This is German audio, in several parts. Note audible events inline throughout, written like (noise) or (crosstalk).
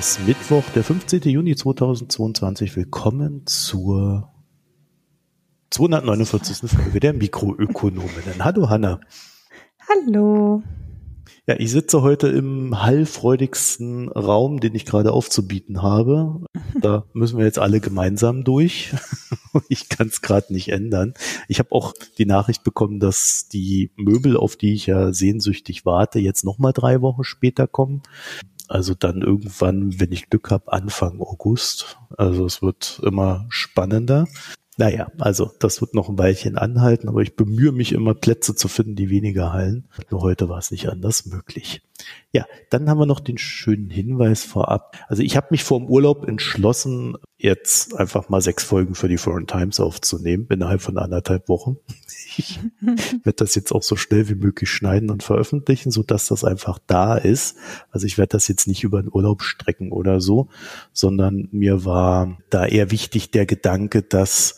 ist Mittwoch, der 15. Juni 2022. Willkommen zur 249. Folge der Mikroökonominnen. Hallo Hanna. Hallo. Ja, ich sitze heute im hallfreudigsten Raum, den ich gerade aufzubieten habe. Da müssen wir jetzt alle gemeinsam durch. (laughs) Ich kann es gerade nicht ändern. Ich habe auch die Nachricht bekommen, dass die Möbel, auf die ich ja sehnsüchtig warte, jetzt nochmal drei Wochen später kommen. Also dann irgendwann, wenn ich Glück habe, Anfang August. Also es wird immer spannender. Naja, also das wird noch ein Weilchen anhalten, aber ich bemühe mich immer Plätze zu finden, die weniger hallen. Nur heute war es nicht anders möglich. Ja, dann haben wir noch den schönen Hinweis vorab. Also ich habe mich vor dem Urlaub entschlossen, jetzt einfach mal sechs Folgen für die Foreign Times aufzunehmen, innerhalb von anderthalb Wochen. (laughs) Ich (laughs) werde das jetzt auch so schnell wie möglich schneiden und veröffentlichen, so dass das einfach da ist. Also ich werde das jetzt nicht über den Urlaub strecken oder so, sondern mir war da eher wichtig der Gedanke, dass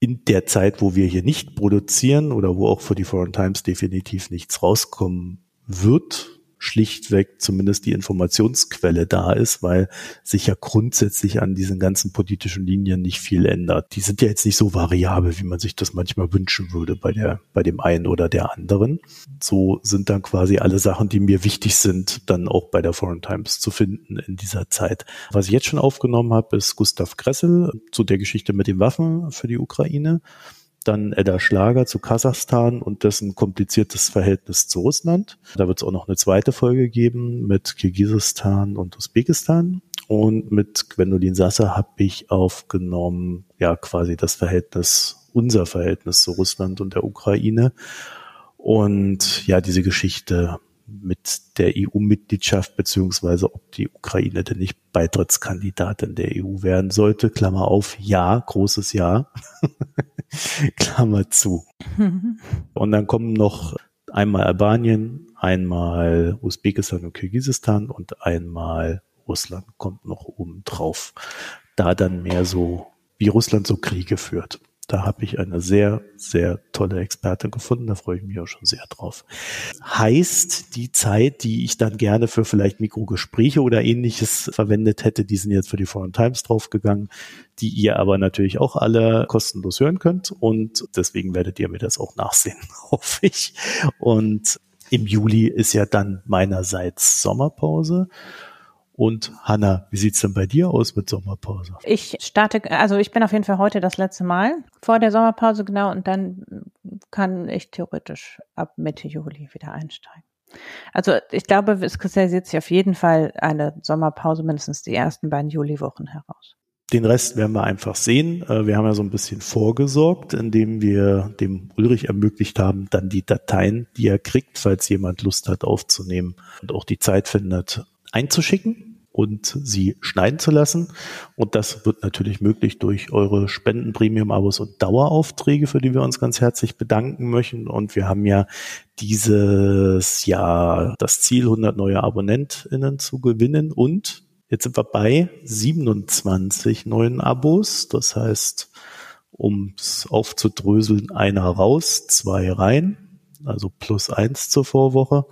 in der Zeit, wo wir hier nicht produzieren oder wo auch für die Foreign Times definitiv nichts rauskommen wird, schlichtweg zumindest die Informationsquelle da ist, weil sich ja grundsätzlich an diesen ganzen politischen Linien nicht viel ändert. Die sind ja jetzt nicht so variabel, wie man sich das manchmal wünschen würde bei der, bei dem einen oder der anderen. So sind dann quasi alle Sachen, die mir wichtig sind, dann auch bei der Foreign Times zu finden in dieser Zeit. Was ich jetzt schon aufgenommen habe, ist Gustav Kressel zu der Geschichte mit den Waffen für die Ukraine dann Edda Schlager zu Kasachstan und dessen kompliziertes Verhältnis zu Russland. Da wird es auch noch eine zweite Folge geben mit Kirgisistan und Usbekistan. Und mit Gwendolin Sasser habe ich aufgenommen, ja, quasi das Verhältnis, unser Verhältnis zu Russland und der Ukraine. Und ja, diese Geschichte mit der EU-Mitgliedschaft, beziehungsweise ob die Ukraine denn nicht Beitrittskandidatin der EU werden sollte. Klammer auf, ja, großes Ja. (laughs) Klammer zu. (laughs) Und dann kommen noch einmal Albanien, einmal Usbekistan und Kirgisistan und einmal Russland kommt noch oben drauf. Da dann mehr so, wie Russland so Kriege führt. Da habe ich eine sehr, sehr tolle Expertin gefunden. Da freue ich mich auch schon sehr drauf. Heißt, die Zeit, die ich dann gerne für vielleicht Mikrogespräche oder ähnliches verwendet hätte, die sind jetzt für die Foreign Times draufgegangen, die ihr aber natürlich auch alle kostenlos hören könnt. Und deswegen werdet ihr mir das auch nachsehen, (laughs) hoffe ich. Und im Juli ist ja dann meinerseits Sommerpause. Und Hanna, wie sieht's denn bei dir aus mit Sommerpause? Ich starte, also ich bin auf jeden Fall heute das letzte Mal vor der Sommerpause, genau, und dann kann ich theoretisch ab Mitte Juli wieder einsteigen. Also ich glaube, es kristallisiert sich auf jeden Fall eine Sommerpause, mindestens die ersten beiden Juliwochen heraus. Den Rest werden wir einfach sehen. Äh, wir haben ja so ein bisschen vorgesorgt, indem wir dem Ulrich ermöglicht haben, dann die Dateien, die er kriegt, falls jemand Lust hat aufzunehmen und auch die Zeit findet, einzuschicken und sie schneiden zu lassen. Und das wird natürlich möglich durch eure Spenden, Premium-Abos und Daueraufträge, für die wir uns ganz herzlich bedanken möchten. Und wir haben ja dieses Jahr das Ziel, 100 neue AbonnentInnen zu gewinnen. Und jetzt sind wir bei 27 neuen Abos. Das heißt, um es aufzudröseln, einer raus, zwei rein also plus eins zur Vorwoche.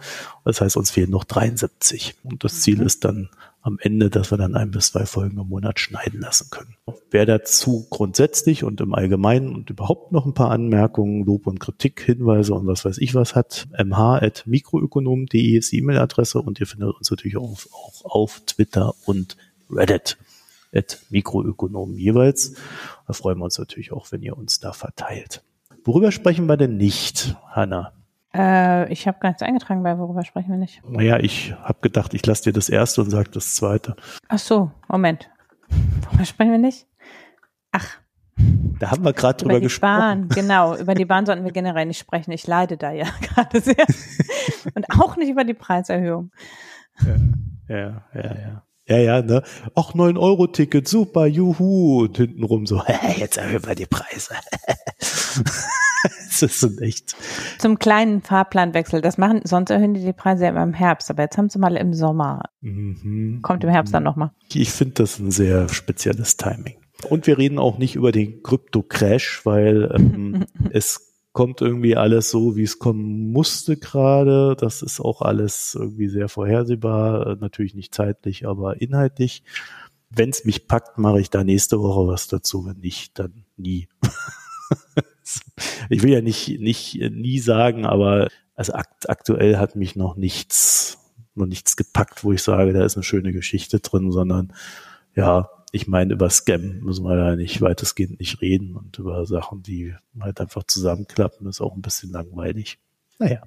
Das heißt, uns fehlen noch 73. Und das Ziel mhm. ist dann am Ende, dass wir dann ein bis zwei Folgen im Monat schneiden lassen können. Wer dazu grundsätzlich und im Allgemeinen und überhaupt noch ein paar Anmerkungen, Lob und Kritik, Hinweise und was weiß ich was hat, mh.mikroökonom.de ist die E-Mail-Adresse und ihr findet uns natürlich auch, auch auf Twitter und Reddit at Mikroökonomen jeweils. Da freuen wir uns natürlich auch, wenn ihr uns da verteilt. Worüber sprechen wir denn nicht, Hanna? Äh, ich habe gar nichts eingetragen bei, worüber sprechen wir nicht. Naja, ich habe gedacht, ich lasse dir das erste und sage das zweite. Ach so, Moment. Worüber sprechen wir nicht? Ach. Da haben wir gerade drüber über die gesprochen. Bahn, (laughs) genau. Über die Bahn sollten wir generell nicht sprechen. Ich leide da ja (laughs) gerade sehr. und auch nicht über die Preiserhöhung. Ja, ja, ja. ja. Ja, ja, ne? Ach, 9-Euro-Ticket, super, juhu. Und hintenrum so, (laughs) jetzt erhöhen wir die Preise. (laughs) das ist echt. Zum kleinen Fahrplanwechsel. Das machen, sonst erhöhen die die Preise ja immer im Herbst, aber jetzt haben sie mal im Sommer. Mhm. Kommt im Herbst dann nochmal. Ich finde das ein sehr spezielles Timing. Und wir reden auch nicht über den Krypto-Crash, weil ähm, (laughs) es kommt irgendwie alles so, wie es kommen musste gerade. Das ist auch alles irgendwie sehr vorhersehbar, natürlich nicht zeitlich, aber inhaltlich. Wenn es mich packt, mache ich da nächste Woche was dazu. Wenn nicht, dann nie. (laughs) ich will ja nicht, nicht nie sagen, aber also akt aktuell hat mich noch nichts, noch nichts gepackt, wo ich sage, da ist eine schöne Geschichte drin, sondern ja, ich meine, über Scam müssen wir da nicht weitestgehend nicht reden und über Sachen, die halt einfach zusammenklappen, ist auch ein bisschen langweilig. Naja.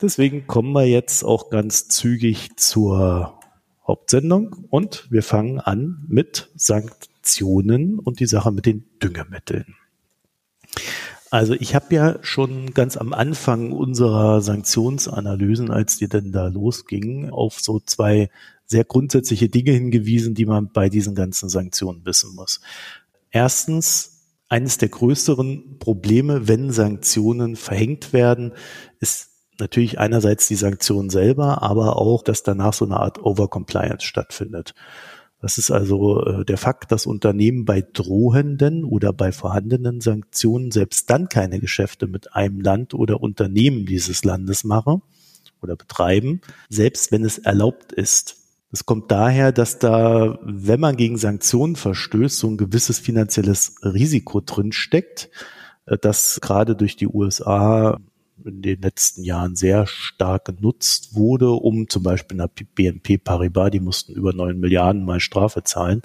Deswegen kommen wir jetzt auch ganz zügig zur Hauptsendung und wir fangen an mit Sanktionen und die Sache mit den Düngemitteln. Also ich habe ja schon ganz am Anfang unserer Sanktionsanalysen, als die denn da losging, auf so zwei sehr grundsätzliche Dinge hingewiesen, die man bei diesen ganzen Sanktionen wissen muss. Erstens, eines der größeren Probleme, wenn Sanktionen verhängt werden, ist natürlich einerseits die Sanktion selber, aber auch, dass danach so eine Art Overcompliance stattfindet. Das ist also äh, der Fakt, dass Unternehmen bei drohenden oder bei vorhandenen Sanktionen selbst dann keine Geschäfte mit einem Land oder Unternehmen dieses Landes machen oder betreiben, selbst wenn es erlaubt ist. Das kommt daher, dass da, wenn man gegen Sanktionen verstößt, so ein gewisses finanzielles Risiko drinsteckt, äh, das gerade durch die USA in den letzten Jahren sehr stark genutzt wurde, um zum Beispiel nach BNP Paribas, die mussten über neun Milliarden mal Strafe zahlen.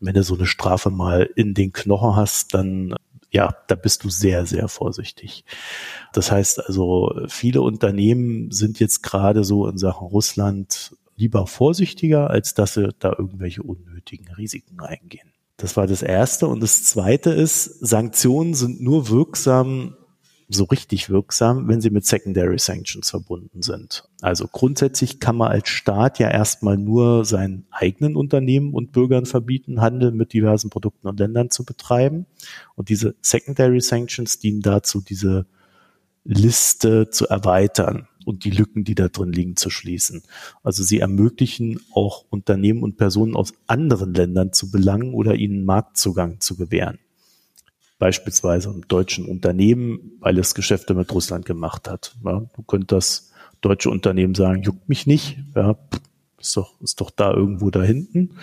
Wenn du so eine Strafe mal in den Knochen hast, dann ja, da bist du sehr, sehr vorsichtig. Das heißt also, viele Unternehmen sind jetzt gerade so in Sachen Russland lieber vorsichtiger, als dass sie da irgendwelche unnötigen Risiken eingehen. Das war das Erste. Und das Zweite ist, Sanktionen sind nur wirksam, so richtig wirksam, wenn sie mit Secondary Sanctions verbunden sind. Also grundsätzlich kann man als Staat ja erstmal nur seinen eigenen Unternehmen und Bürgern verbieten, Handel mit diversen Produkten und Ländern zu betreiben. Und diese Secondary Sanctions dienen dazu, diese Liste zu erweitern und die Lücken, die da drin liegen, zu schließen. Also sie ermöglichen auch Unternehmen und Personen aus anderen Ländern zu belangen oder ihnen Marktzugang zu gewähren beispielsweise einem deutschen Unternehmen, weil es Geschäfte mit Russland gemacht hat. Ja, du könntest das deutsche Unternehmen sagen, juckt mich nicht, ja, ist doch, ist doch da irgendwo da hinten.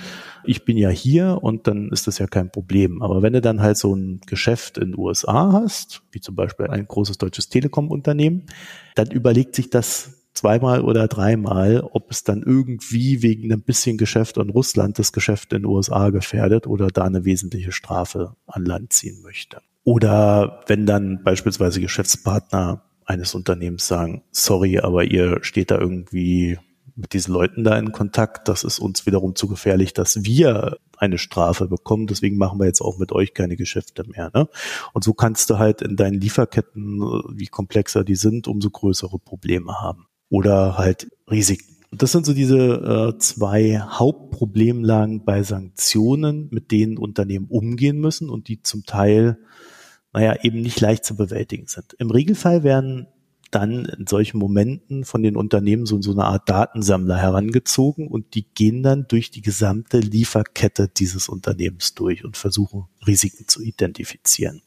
Ich bin ja hier und dann ist das ja kein Problem. Aber wenn du dann halt so ein Geschäft in den USA hast, wie zum Beispiel ein großes deutsches Telekom-Unternehmen, dann überlegt sich das zweimal oder dreimal, ob es dann irgendwie wegen einem bisschen Geschäft an Russland das Geschäft in den USA gefährdet oder da eine wesentliche Strafe an Land ziehen möchte. Oder wenn dann beispielsweise Geschäftspartner eines Unternehmens sagen, sorry, aber ihr steht da irgendwie mit diesen Leuten da in Kontakt, das ist uns wiederum zu gefährlich, dass wir eine Strafe bekommen. Deswegen machen wir jetzt auch mit euch keine Geschäfte mehr. Ne? Und so kannst du halt in deinen Lieferketten, wie komplexer die sind, umso größere Probleme haben oder halt Risiken. Das sind so diese äh, zwei Hauptproblemlagen bei Sanktionen, mit denen Unternehmen umgehen müssen und die zum Teil, naja, eben nicht leicht zu bewältigen sind. Im Regelfall werden dann in solchen Momenten von den Unternehmen so, so eine Art Datensammler herangezogen und die gehen dann durch die gesamte Lieferkette dieses Unternehmens durch und versuchen Risiken zu identifizieren.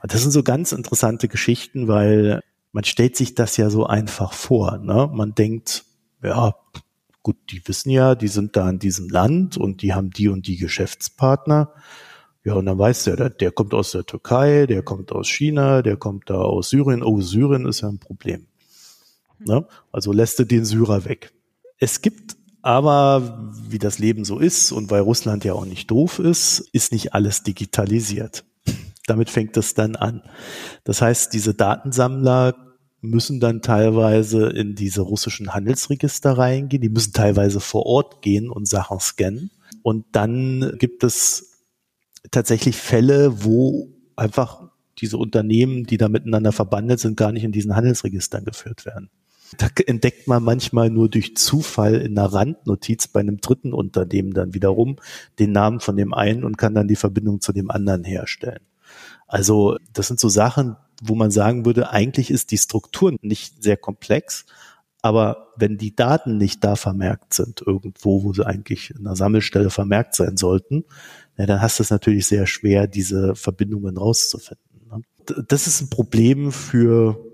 Und das sind so ganz interessante Geschichten, weil man stellt sich das ja so einfach vor. Ne? Man denkt, ja, gut, die wissen ja, die sind da in diesem Land und die haben die und die Geschäftspartner. Ja, und dann weiß der, der, der kommt aus der Türkei, der kommt aus China, der kommt da aus Syrien. Oh, Syrien ist ja ein Problem. Ne? Also lässt du den Syrer weg. Es gibt aber, wie das Leben so ist und weil Russland ja auch nicht doof ist, ist nicht alles digitalisiert damit fängt es dann an. Das heißt, diese Datensammler müssen dann teilweise in diese russischen Handelsregister reingehen, die müssen teilweise vor Ort gehen und Sachen scannen. Und dann gibt es tatsächlich Fälle, wo einfach diese Unternehmen, die da miteinander verbandelt sind, gar nicht in diesen Handelsregistern geführt werden. Da entdeckt man manchmal nur durch Zufall in einer Randnotiz bei einem dritten Unternehmen dann wiederum den Namen von dem einen und kann dann die Verbindung zu dem anderen herstellen. Also das sind so Sachen, wo man sagen würde, eigentlich ist die Struktur nicht sehr komplex, aber wenn die Daten nicht da vermerkt sind, irgendwo, wo sie eigentlich in einer Sammelstelle vermerkt sein sollten, ja, dann hast du es natürlich sehr schwer, diese Verbindungen rauszufinden. Ne? Das ist ein Problem für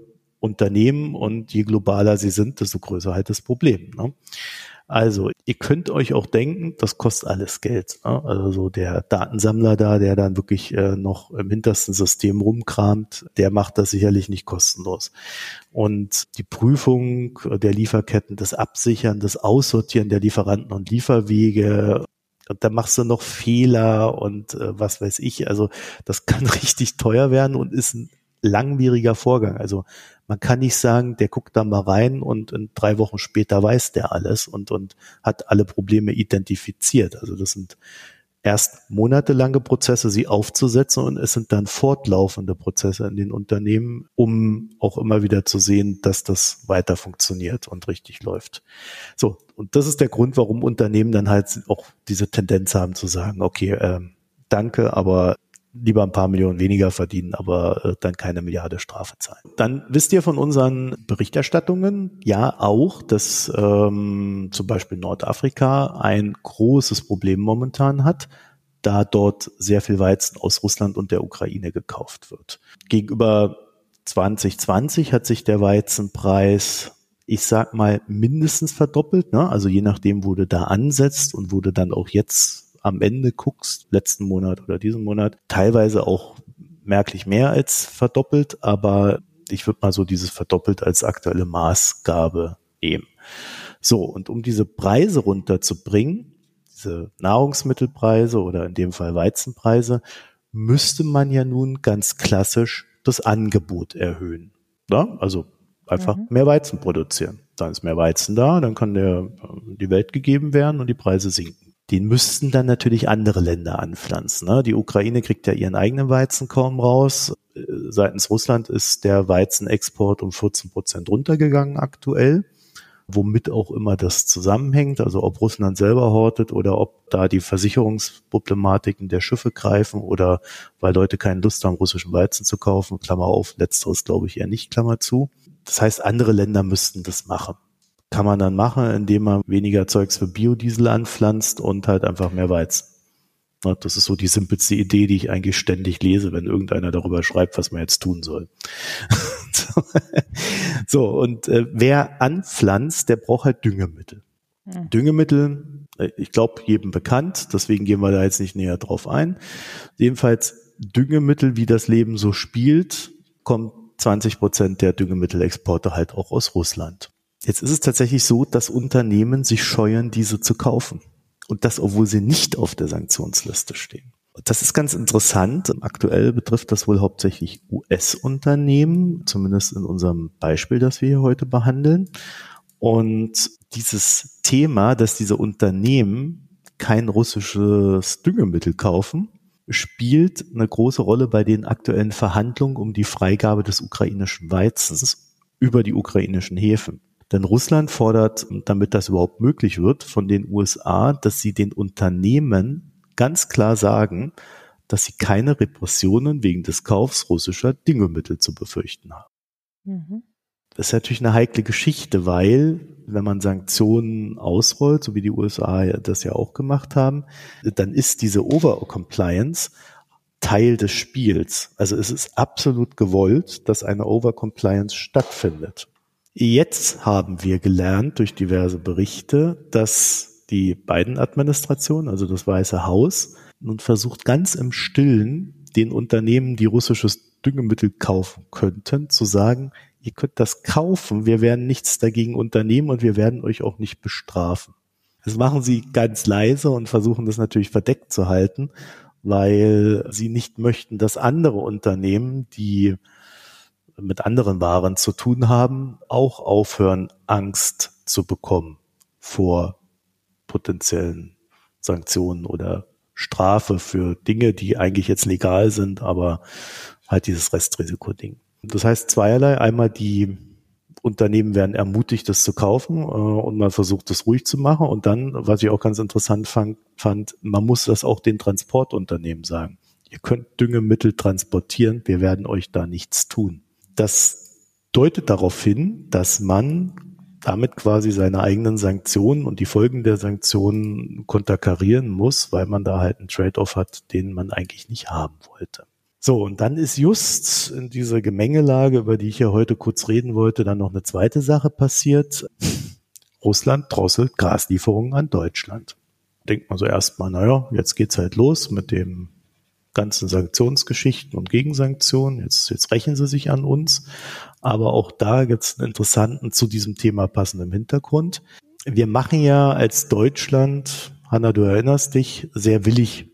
Unternehmen und je globaler sie sind, desto größer halt das Problem. Ne? Also, ihr könnt euch auch denken, das kostet alles Geld. Ne? Also so der Datensammler da, der dann wirklich äh, noch im hintersten System rumkramt, der macht das sicherlich nicht kostenlos. Und die Prüfung der Lieferketten, das Absichern, das Aussortieren der Lieferanten und Lieferwege, und da machst du noch Fehler und äh, was weiß ich. Also das kann (laughs) richtig teuer werden und ist ein langwieriger Vorgang. Also man kann nicht sagen, der guckt da mal rein und in drei Wochen später weiß der alles und, und hat alle Probleme identifiziert. Also das sind erst monatelange Prozesse, sie aufzusetzen und es sind dann fortlaufende Prozesse in den Unternehmen, um auch immer wieder zu sehen, dass das weiter funktioniert und richtig läuft. So, und das ist der Grund, warum Unternehmen dann halt auch diese Tendenz haben zu sagen, okay, äh, danke, aber lieber ein paar Millionen weniger verdienen, aber äh, dann keine Milliarde Strafe zahlen. Dann wisst ihr von unseren Berichterstattungen ja auch, dass ähm, zum Beispiel Nordafrika ein großes Problem momentan hat, da dort sehr viel Weizen aus Russland und der Ukraine gekauft wird. Gegenüber 2020 hat sich der Weizenpreis ich sag mal, mindestens verdoppelt. Ne? Also je nachdem, wo du da ansetzt und wo du dann auch jetzt am Ende guckst, letzten Monat oder diesen Monat, teilweise auch merklich mehr als verdoppelt, aber ich würde mal so dieses verdoppelt als aktuelle Maßgabe nehmen. So, und um diese Preise runterzubringen, diese Nahrungsmittelpreise oder in dem Fall Weizenpreise, müsste man ja nun ganz klassisch das Angebot erhöhen. Ja? Also einfach mhm. mehr Weizen produzieren. Dann ist mehr Weizen da, dann kann der die Welt gegeben werden und die Preise sinken den müssten dann natürlich andere Länder anpflanzen. Ne? Die Ukraine kriegt ja ihren eigenen Weizen kaum raus. Äh, seitens Russland ist der Weizenexport um 14 Prozent runtergegangen aktuell, womit auch immer das zusammenhängt. Also ob Russland selber hortet oder ob da die Versicherungsproblematiken der Schiffe greifen oder weil Leute keine Lust haben, russischen Weizen zu kaufen. Klammer auf, letzteres glaube ich eher nicht, Klammer zu. Das heißt, andere Länder müssten das machen kann man dann machen, indem man weniger Zeugs für Biodiesel anpflanzt und halt einfach mehr Weizen. Das ist so die simpelste Idee, die ich eigentlich ständig lese, wenn irgendeiner darüber schreibt, was man jetzt tun soll. (laughs) so, und äh, wer anpflanzt, der braucht halt Düngemittel. Hm. Düngemittel, äh, ich glaube, jedem bekannt, deswegen gehen wir da jetzt nicht näher drauf ein. Jedenfalls Düngemittel, wie das Leben so spielt, kommt 20 Prozent der Düngemittelexporte halt auch aus Russland. Jetzt ist es tatsächlich so, dass Unternehmen sich scheuen, diese zu kaufen. Und das, obwohl sie nicht auf der Sanktionsliste stehen. Das ist ganz interessant. Aktuell betrifft das wohl hauptsächlich US-Unternehmen, zumindest in unserem Beispiel, das wir hier heute behandeln. Und dieses Thema, dass diese Unternehmen kein russisches Düngemittel kaufen, spielt eine große Rolle bei den aktuellen Verhandlungen um die Freigabe des ukrainischen Weizens über die ukrainischen Häfen. Denn Russland fordert, damit das überhaupt möglich wird, von den USA, dass sie den Unternehmen ganz klar sagen, dass sie keine Repressionen wegen des Kaufs russischer Düngemittel zu befürchten haben. Mhm. Das ist natürlich eine heikle Geschichte, weil wenn man Sanktionen ausrollt, so wie die USA das ja auch gemacht haben, dann ist diese Over-Compliance Teil des Spiels. Also es ist absolut gewollt, dass eine Over-Compliance stattfindet. Jetzt haben wir gelernt durch diverse Berichte, dass die beiden Administrationen, also das Weiße Haus, nun versucht ganz im Stillen den Unternehmen, die russisches Düngemittel kaufen könnten, zu sagen, ihr könnt das kaufen, wir werden nichts dagegen unternehmen und wir werden euch auch nicht bestrafen. Das machen sie ganz leise und versuchen das natürlich verdeckt zu halten, weil sie nicht möchten, dass andere Unternehmen, die mit anderen Waren zu tun haben, auch aufhören, Angst zu bekommen vor potenziellen Sanktionen oder Strafe für Dinge, die eigentlich jetzt legal sind, aber halt dieses Restrisiko-Ding. Das heißt zweierlei. Einmal die Unternehmen werden ermutigt, das zu kaufen äh, und man versucht, das ruhig zu machen. Und dann, was ich auch ganz interessant fand, fand, man muss das auch den Transportunternehmen sagen. Ihr könnt Düngemittel transportieren, wir werden euch da nichts tun. Das deutet darauf hin, dass man damit quasi seine eigenen Sanktionen und die Folgen der Sanktionen konterkarieren muss, weil man da halt einen Trade-off hat, den man eigentlich nicht haben wollte. So, und dann ist just in dieser Gemengelage, über die ich ja heute kurz reden wollte, dann noch eine zweite Sache passiert. Russland drosselt Gaslieferungen an Deutschland. Denkt man so erstmal, naja, jetzt geht's halt los mit dem ganzen Sanktionsgeschichten und Gegensanktionen. Jetzt, jetzt rächen sie sich an uns. Aber auch da gibt's einen interessanten zu diesem Thema passenden Hintergrund. Wir machen ja als Deutschland, Hanna, du erinnerst dich, sehr willig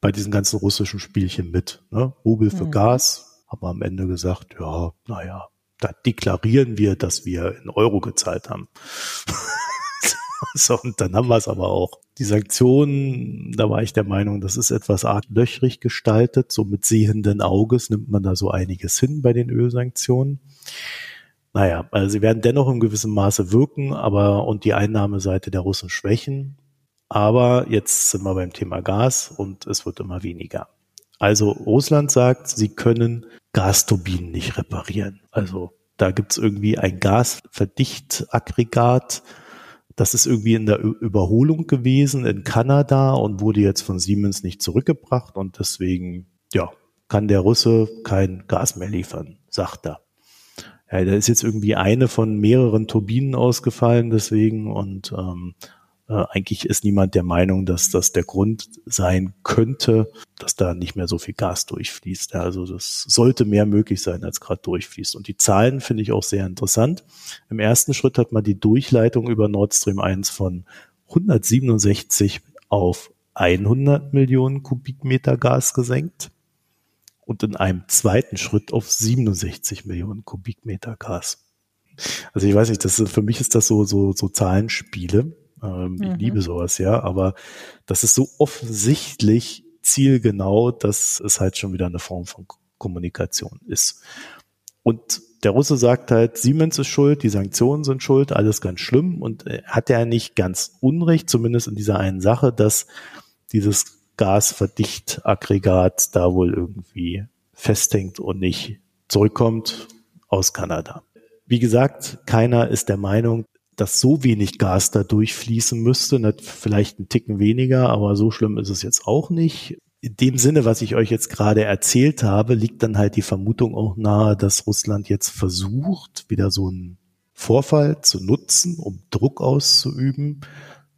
bei diesen ganzen russischen Spielchen mit. Ne? Rubel für mhm. Gas, haben wir am Ende gesagt, ja, naja, da deklarieren wir, dass wir in Euro gezahlt haben. (laughs) (laughs) so, und dann haben wir es aber auch. Die Sanktionen, da war ich der Meinung, das ist etwas arg löchrig gestaltet. So mit sehenden Auges nimmt man da so einiges hin bei den Ölsanktionen. Naja, also sie werden dennoch in gewissem Maße wirken, aber und die Einnahmeseite der Russen schwächen. Aber jetzt sind wir beim Thema Gas und es wird immer weniger. Also Russland sagt, sie können Gasturbinen nicht reparieren. Also da gibt's irgendwie ein Gasverdichtaggregat, das ist irgendwie in der Überholung gewesen in Kanada und wurde jetzt von Siemens nicht zurückgebracht und deswegen, ja, kann der Russe kein Gas mehr liefern, sagt er. Ja, da ist jetzt irgendwie eine von mehreren Turbinen ausgefallen deswegen und ähm, äh, eigentlich ist niemand der Meinung, dass das der Grund sein könnte, dass da nicht mehr so viel Gas durchfließt. Ja, also das sollte mehr möglich sein, als gerade durchfließt. Und die Zahlen finde ich auch sehr interessant. Im ersten Schritt hat man die Durchleitung über Nord Stream 1 von 167 auf 100 Millionen Kubikmeter Gas gesenkt und in einem zweiten Schritt auf 67 Millionen Kubikmeter Gas. Also ich weiß nicht, das ist, für mich ist das so, so, so Zahlenspiele. Ähm, mhm. Ich liebe sowas, ja, aber das ist so offensichtlich zielgenau, dass es halt schon wieder eine Form von Kommunikation ist. Und der Russe sagt halt, Siemens ist schuld, die Sanktionen sind schuld, alles ganz schlimm. Und hat er nicht ganz Unrecht, zumindest in dieser einen Sache, dass dieses Gasverdichtaggregat da wohl irgendwie festhängt und nicht zurückkommt aus Kanada. Wie gesagt, keiner ist der Meinung, dass so wenig Gas da durchfließen müsste. Nicht vielleicht ein Ticken weniger, aber so schlimm ist es jetzt auch nicht. In dem Sinne, was ich euch jetzt gerade erzählt habe, liegt dann halt die Vermutung auch nahe, dass Russland jetzt versucht, wieder so einen Vorfall zu nutzen, um Druck auszuüben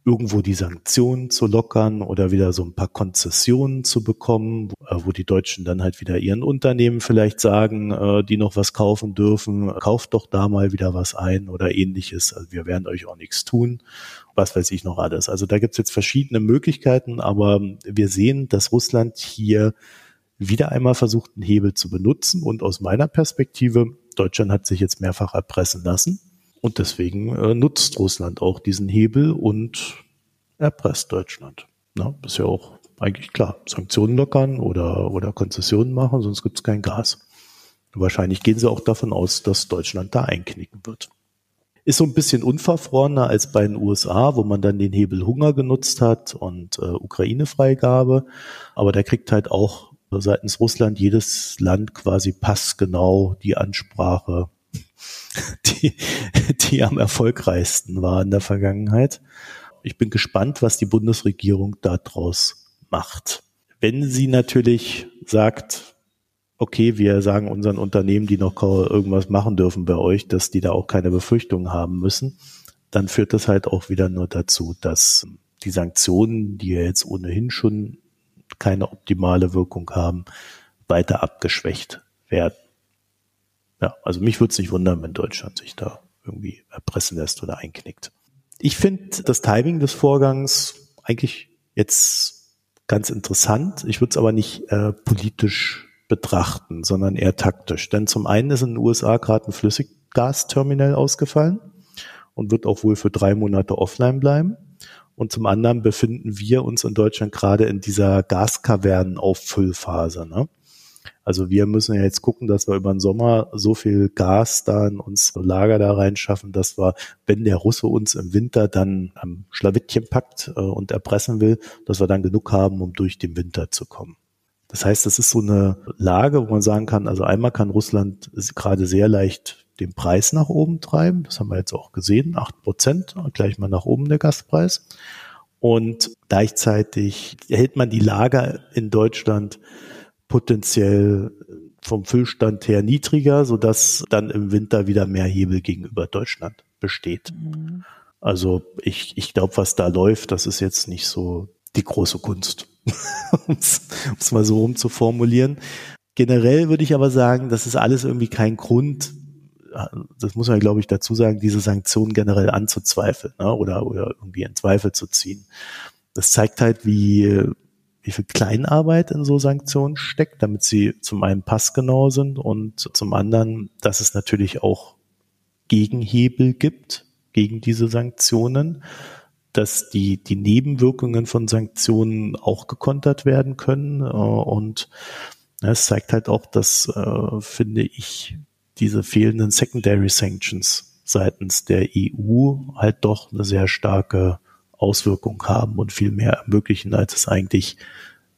irgendwo die Sanktionen zu lockern oder wieder so ein paar Konzessionen zu bekommen, wo, äh, die Deutschen dann halt wieder ihren Unternehmen vielleicht sagen, äh, die noch was kaufen dürfen, kauft doch da mal wieder was ein oder ähnliches. Also wir werden euch auch nichts tun, was weiß ich noch alles. Also da gibt's jetzt verschiedene Möglichkeiten, aber wir sehen, dass Russland hier wieder einmal versucht, einen Hebel zu benutzen. Und aus meiner Perspektive, Deutschland hat sich jetzt mehrfach erpressen lassen. Und deswegen äh, nutzt Russland auch diesen Hebel und erpresst Deutschland. Na, ist ja auch eigentlich klar. Sanktionen lockern oder, oder Konzessionen machen, sonst gibt es kein Gas. Wahrscheinlich gehen sie auch davon aus, dass Deutschland da einknicken wird. Ist so ein bisschen unverfrorener als bei den USA, wo man dann den Hebel Hunger genutzt hat und äh, Ukraine-Freigabe. Aber da kriegt halt auch seitens Russland jedes Land quasi passgenau die Ansprache die, die am erfolgreichsten war in der Vergangenheit. Ich bin gespannt, was die Bundesregierung daraus macht. Wenn sie natürlich sagt, okay, wir sagen unseren Unternehmen, die noch irgendwas machen dürfen bei euch, dass die da auch keine Befürchtungen haben müssen, dann führt das halt auch wieder nur dazu, dass die Sanktionen, die ja jetzt ohnehin schon keine optimale Wirkung haben, weiter abgeschwächt werden. Ja, also mich würde es nicht wundern, wenn Deutschland sich da irgendwie erpressen lässt oder einknickt. Ich finde das Timing des Vorgangs eigentlich jetzt ganz interessant. Ich würde es aber nicht äh, politisch betrachten, sondern eher taktisch. Denn zum einen ist in den USA gerade ein Flüssiggasterminal ausgefallen und wird auch wohl für drei Monate offline bleiben. Und zum anderen befinden wir uns in Deutschland gerade in dieser Gaskavernenauffüllphase. Ne? Also wir müssen ja jetzt gucken, dass wir über den Sommer so viel Gas da in unsere Lager da reinschaffen, dass wir, wenn der Russe uns im Winter dann am Schlawittchen packt äh, und erpressen will, dass wir dann genug haben, um durch den Winter zu kommen. Das heißt, das ist so eine Lage, wo man sagen kann, also einmal kann Russland gerade sehr leicht den Preis nach oben treiben. Das haben wir jetzt auch gesehen. Acht Prozent, gleich mal nach oben der Gaspreis. Und gleichzeitig hält man die Lager in Deutschland potenziell vom Füllstand her niedriger, sodass dann im Winter wieder mehr Hebel gegenüber Deutschland besteht. Mhm. Also ich, ich glaube, was da läuft, das ist jetzt nicht so die große Kunst, (laughs) um es mal so rum zu formulieren. Generell würde ich aber sagen, das ist alles irgendwie kein Grund, das muss man, glaube ich, dazu sagen, diese Sanktionen generell anzuzweifeln ne? oder, oder irgendwie in Zweifel zu ziehen. Das zeigt halt, wie, wie viel Kleinarbeit in so Sanktionen steckt, damit sie zum einen passgenau sind und zum anderen, dass es natürlich auch Gegenhebel gibt gegen diese Sanktionen, dass die, die Nebenwirkungen von Sanktionen auch gekontert werden können. Äh, und es zeigt halt auch, dass, äh, finde ich, diese fehlenden Secondary Sanctions seitens der EU halt doch eine sehr starke Auswirkung haben und viel mehr ermöglichen, als es eigentlich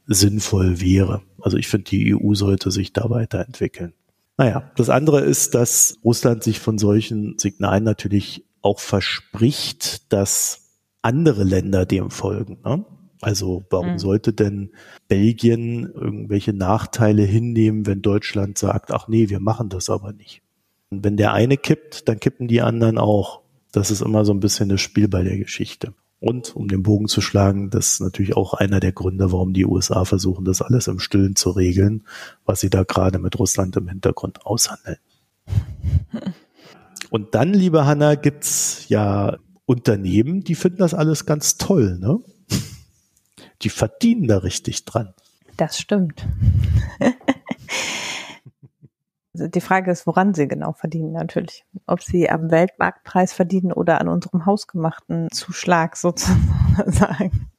sinnvoll wäre. Also ich finde, die EU sollte sich da weiterentwickeln. Naja, das andere ist, dass Russland sich von solchen Signalen natürlich auch verspricht, dass andere Länder dem folgen. Ne? Also warum mhm. sollte denn Belgien irgendwelche Nachteile hinnehmen, wenn Deutschland sagt, ach nee, wir machen das aber nicht. Und wenn der eine kippt, dann kippen die anderen auch. Das ist immer so ein bisschen das Spiel bei der Geschichte. Und um den Bogen zu schlagen, das ist natürlich auch einer der Gründe, warum die USA versuchen, das alles im Stillen zu regeln, was sie da gerade mit Russland im Hintergrund aushandeln. Und dann, liebe Hanna, gibt's ja Unternehmen, die finden das alles ganz toll, ne? Die verdienen da richtig dran. Das stimmt. Die Frage ist, woran sie genau verdienen natürlich. Ob sie am Weltmarktpreis verdienen oder an unserem hausgemachten Zuschlag sozusagen.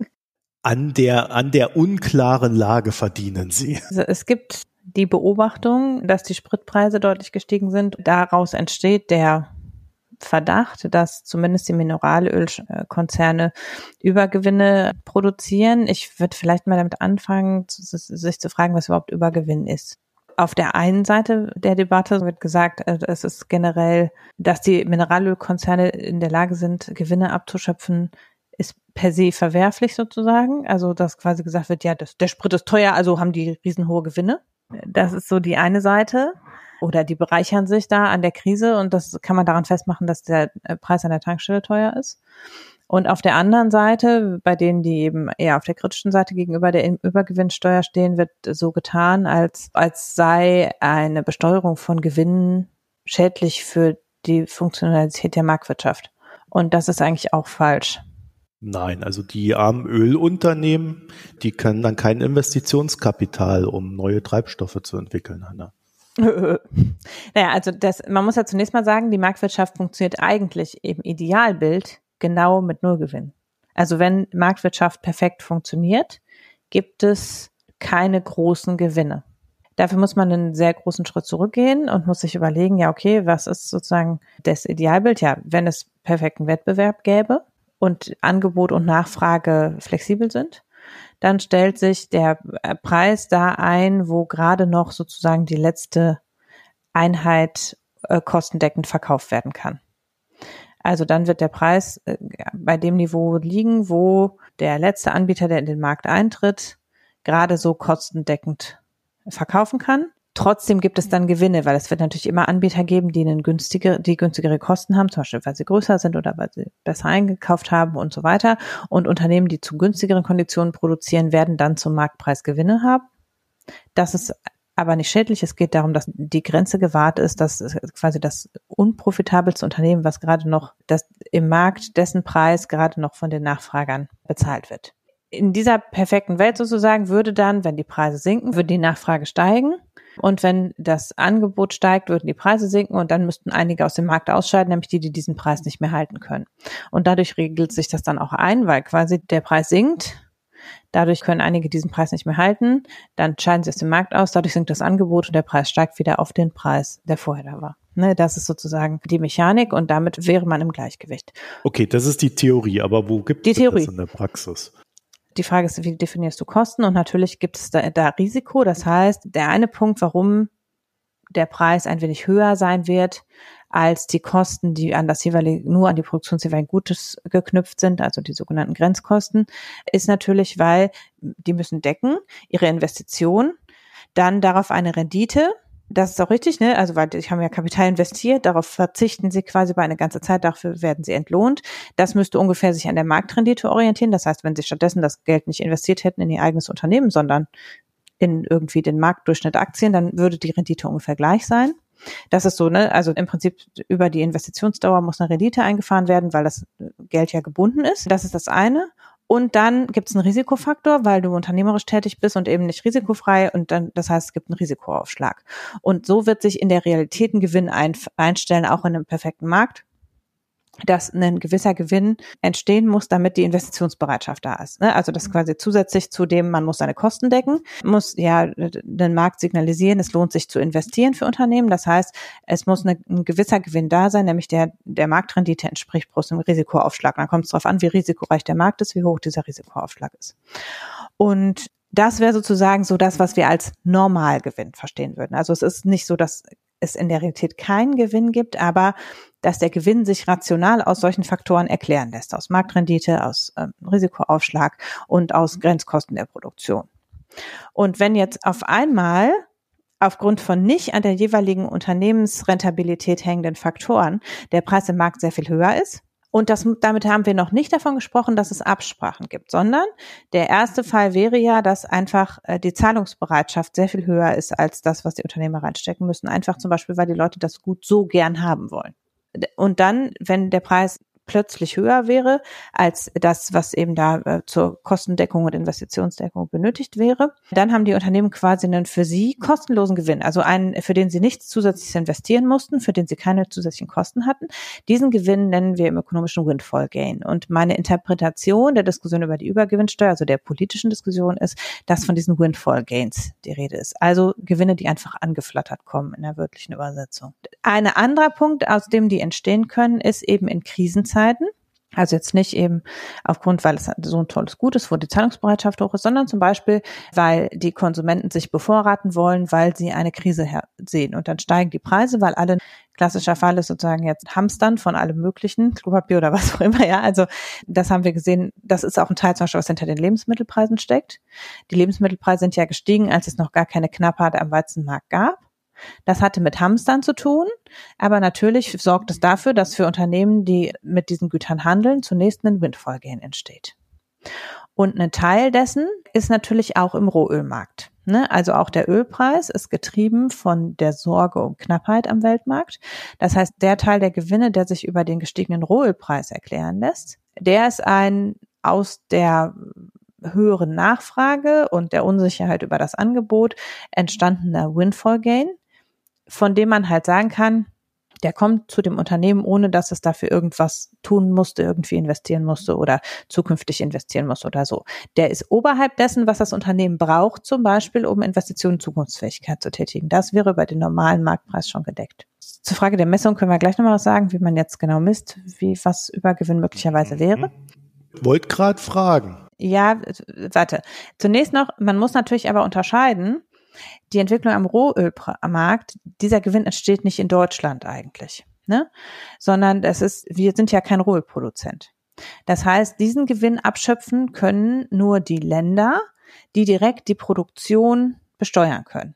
An der, an der unklaren Lage verdienen sie. Also es gibt die Beobachtung, dass die Spritpreise deutlich gestiegen sind. Daraus entsteht der Verdacht, dass zumindest die Mineralölkonzerne Übergewinne produzieren. Ich würde vielleicht mal damit anfangen, sich zu fragen, was überhaupt Übergewinn ist. Auf der einen Seite der Debatte wird gesagt, äh, es ist generell, dass die Mineralölkonzerne in der Lage sind, Gewinne abzuschöpfen, ist per se verwerflich sozusagen. Also, dass quasi gesagt wird, ja, das, der Sprit ist teuer, also haben die riesenhohe Gewinne. Das ist so die eine Seite. Oder die bereichern sich da an der Krise und das kann man daran festmachen, dass der äh, Preis an der Tankstelle teuer ist. Und auf der anderen Seite, bei denen, die eben eher auf der kritischen Seite gegenüber der Übergewinnsteuer stehen, wird so getan, als, als sei eine Besteuerung von Gewinnen schädlich für die Funktionalität der Marktwirtschaft. Und das ist eigentlich auch falsch. Nein, also die armen Ölunternehmen, die können dann kein Investitionskapital, um neue Treibstoffe zu entwickeln, Hanna. (laughs) naja, also das, man muss ja zunächst mal sagen, die Marktwirtschaft funktioniert eigentlich im Idealbild genau mit Nullgewinn. Also wenn Marktwirtschaft perfekt funktioniert, gibt es keine großen Gewinne. Dafür muss man einen sehr großen Schritt zurückgehen und muss sich überlegen, ja, okay, was ist sozusagen das Idealbild? Ja, wenn es perfekten Wettbewerb gäbe, und Angebot und Nachfrage flexibel sind, dann stellt sich der Preis da ein, wo gerade noch sozusagen die letzte Einheit äh, kostendeckend verkauft werden kann. Also dann wird der Preis äh, bei dem Niveau liegen, wo der letzte Anbieter, der in den Markt eintritt, gerade so kostendeckend verkaufen kann. Trotzdem gibt es dann Gewinne, weil es wird natürlich immer Anbieter geben, die einen günstigere, die günstigere Kosten haben, zum Beispiel weil sie größer sind oder weil sie besser eingekauft haben und so weiter. Und Unternehmen, die zu günstigeren Konditionen produzieren, werden dann zum Marktpreis Gewinne haben. Das ist aber nicht schädlich. Es geht darum, dass die Grenze gewahrt ist, dass quasi das unprofitabelste Unternehmen, was gerade noch das im Markt dessen Preis gerade noch von den Nachfragern bezahlt wird. In dieser perfekten Welt sozusagen würde dann, wenn die Preise sinken, würde die Nachfrage steigen und wenn das Angebot steigt, würden die Preise sinken und dann müssten einige aus dem Markt ausscheiden, nämlich die, die diesen Preis nicht mehr halten können. Und dadurch regelt sich das dann auch ein, weil quasi der Preis sinkt. Dadurch können einige diesen Preis nicht mehr halten. Dann scheiden sie aus dem Markt aus. Dadurch sinkt das Angebot und der Preis steigt wieder auf den Preis, der vorher da war. Ne, das ist sozusagen die Mechanik und damit wäre man im Gleichgewicht. Okay, das ist die Theorie, aber wo gibt es das in der Praxis? Die Frage ist, wie definierst du Kosten? Und natürlich gibt es da, da Risiko. Das heißt, der eine Punkt, warum der Preis ein wenig höher sein wird als die Kosten, die an das jeweilige, nur an die Produktionsjeweilige Gutes geknüpft sind, also die sogenannten Grenzkosten, ist natürlich, weil die müssen decken ihre Investition. Dann darauf eine Rendite. Das ist auch richtig, ne? Also, weil die haben ja Kapital investiert, darauf verzichten sie quasi bei einer ganze Zeit, dafür werden sie entlohnt. Das müsste ungefähr sich an der Marktrendite orientieren. Das heißt, wenn sie stattdessen das Geld nicht investiert hätten in ihr eigenes Unternehmen, sondern in irgendwie den Marktdurchschnitt Aktien, dann würde die Rendite ungefähr gleich sein. Das ist so, ne? Also im Prinzip über die Investitionsdauer muss eine Rendite eingefahren werden, weil das Geld ja gebunden ist. Das ist das eine. Und dann gibt es einen Risikofaktor, weil du unternehmerisch tätig bist und eben nicht risikofrei und dann, das heißt, es gibt einen Risikoaufschlag. Und so wird sich in der Realität ein Gewinn ein, einstellen, auch in einem perfekten Markt dass ein gewisser Gewinn entstehen muss, damit die Investitionsbereitschaft da ist. Ne? Also das mhm. quasi zusätzlich zu dem, man muss seine Kosten decken, muss ja den Markt signalisieren, es lohnt sich zu investieren für Unternehmen. Das heißt, es muss eine, ein gewisser Gewinn da sein, nämlich der, der Marktrendite entspricht bloß einem Risikoaufschlag. Dann kommt es darauf an, wie risikoreich der Markt ist, wie hoch dieser Risikoaufschlag ist. Und das wäre sozusagen so das, was wir als Normalgewinn verstehen würden. Also es ist nicht so, dass es in der Realität keinen Gewinn gibt, aber dass der Gewinn sich rational aus solchen Faktoren erklären lässt, aus Marktrendite, aus ähm, Risikoaufschlag und aus Grenzkosten der Produktion. Und wenn jetzt auf einmal aufgrund von nicht an der jeweiligen Unternehmensrentabilität hängenden Faktoren der Preis im Markt sehr viel höher ist, und das, damit haben wir noch nicht davon gesprochen, dass es Absprachen gibt, sondern der erste Fall wäre ja, dass einfach äh, die Zahlungsbereitschaft sehr viel höher ist als das, was die Unternehmer reinstecken müssen. Einfach zum Beispiel, weil die Leute das gut so gern haben wollen. Und dann, wenn der Preis plötzlich höher wäre als das, was eben da äh, zur Kostendeckung und Investitionsdeckung benötigt wäre. Dann haben die Unternehmen quasi einen für sie kostenlosen Gewinn, also einen, für den sie nichts zusätzlich investieren mussten, für den sie keine zusätzlichen Kosten hatten. Diesen Gewinn nennen wir im ökonomischen Windfall Gain. Und meine Interpretation der Diskussion über die Übergewinnsteuer, also der politischen Diskussion, ist, dass von diesen Windfall Gains die Rede ist. Also Gewinne, die einfach angeflattert kommen in der wörtlichen Übersetzung. Ein anderer Punkt, aus dem die entstehen können, ist eben in Krisenzeiten Zeiten. Also jetzt nicht eben aufgrund, weil es so ein tolles Gut ist, wo die Zahlungsbereitschaft hoch ist, sondern zum Beispiel, weil die Konsumenten sich bevorraten wollen, weil sie eine Krise sehen. Und dann steigen die Preise, weil alle, klassischer Fall ist sozusagen jetzt Hamstern von allem möglichen, Klopapier oder was auch immer, ja. Also das haben wir gesehen, das ist auch ein Teil zum Beispiel, was hinter den Lebensmittelpreisen steckt. Die Lebensmittelpreise sind ja gestiegen, als es noch gar keine Knappheit am Weizenmarkt gab. Das hatte mit Hamstern zu tun, aber natürlich sorgt es dafür, dass für Unternehmen, die mit diesen Gütern handeln, zunächst ein Windfall-Gain entsteht. Und ein Teil dessen ist natürlich auch im Rohölmarkt. Ne? Also auch der Ölpreis ist getrieben von der Sorge um Knappheit am Weltmarkt. Das heißt, der Teil der Gewinne, der sich über den gestiegenen Rohölpreis erklären lässt, der ist ein aus der höheren Nachfrage und der Unsicherheit über das Angebot entstandener Windfall Gain, von dem man halt sagen kann, der kommt zu dem Unternehmen, ohne dass es dafür irgendwas tun musste, irgendwie investieren musste oder zukünftig investieren muss oder so. Der ist oberhalb dessen, was das Unternehmen braucht, zum Beispiel, um Investitionen in Zukunftsfähigkeit zu tätigen. Das wäre bei dem normalen Marktpreis schon gedeckt. Zur Frage der Messung können wir gleich nochmal was sagen, wie man jetzt genau misst, wie was Übergewinn möglicherweise wäre. Wollt gerade fragen. Ja, warte. Zunächst noch, man muss natürlich aber unterscheiden, die Entwicklung am Rohölmarkt, dieser Gewinn entsteht nicht in Deutschland eigentlich, ne? sondern das ist, wir sind ja kein Rohölproduzent. Das heißt, diesen Gewinn abschöpfen können nur die Länder, die direkt die Produktion besteuern können.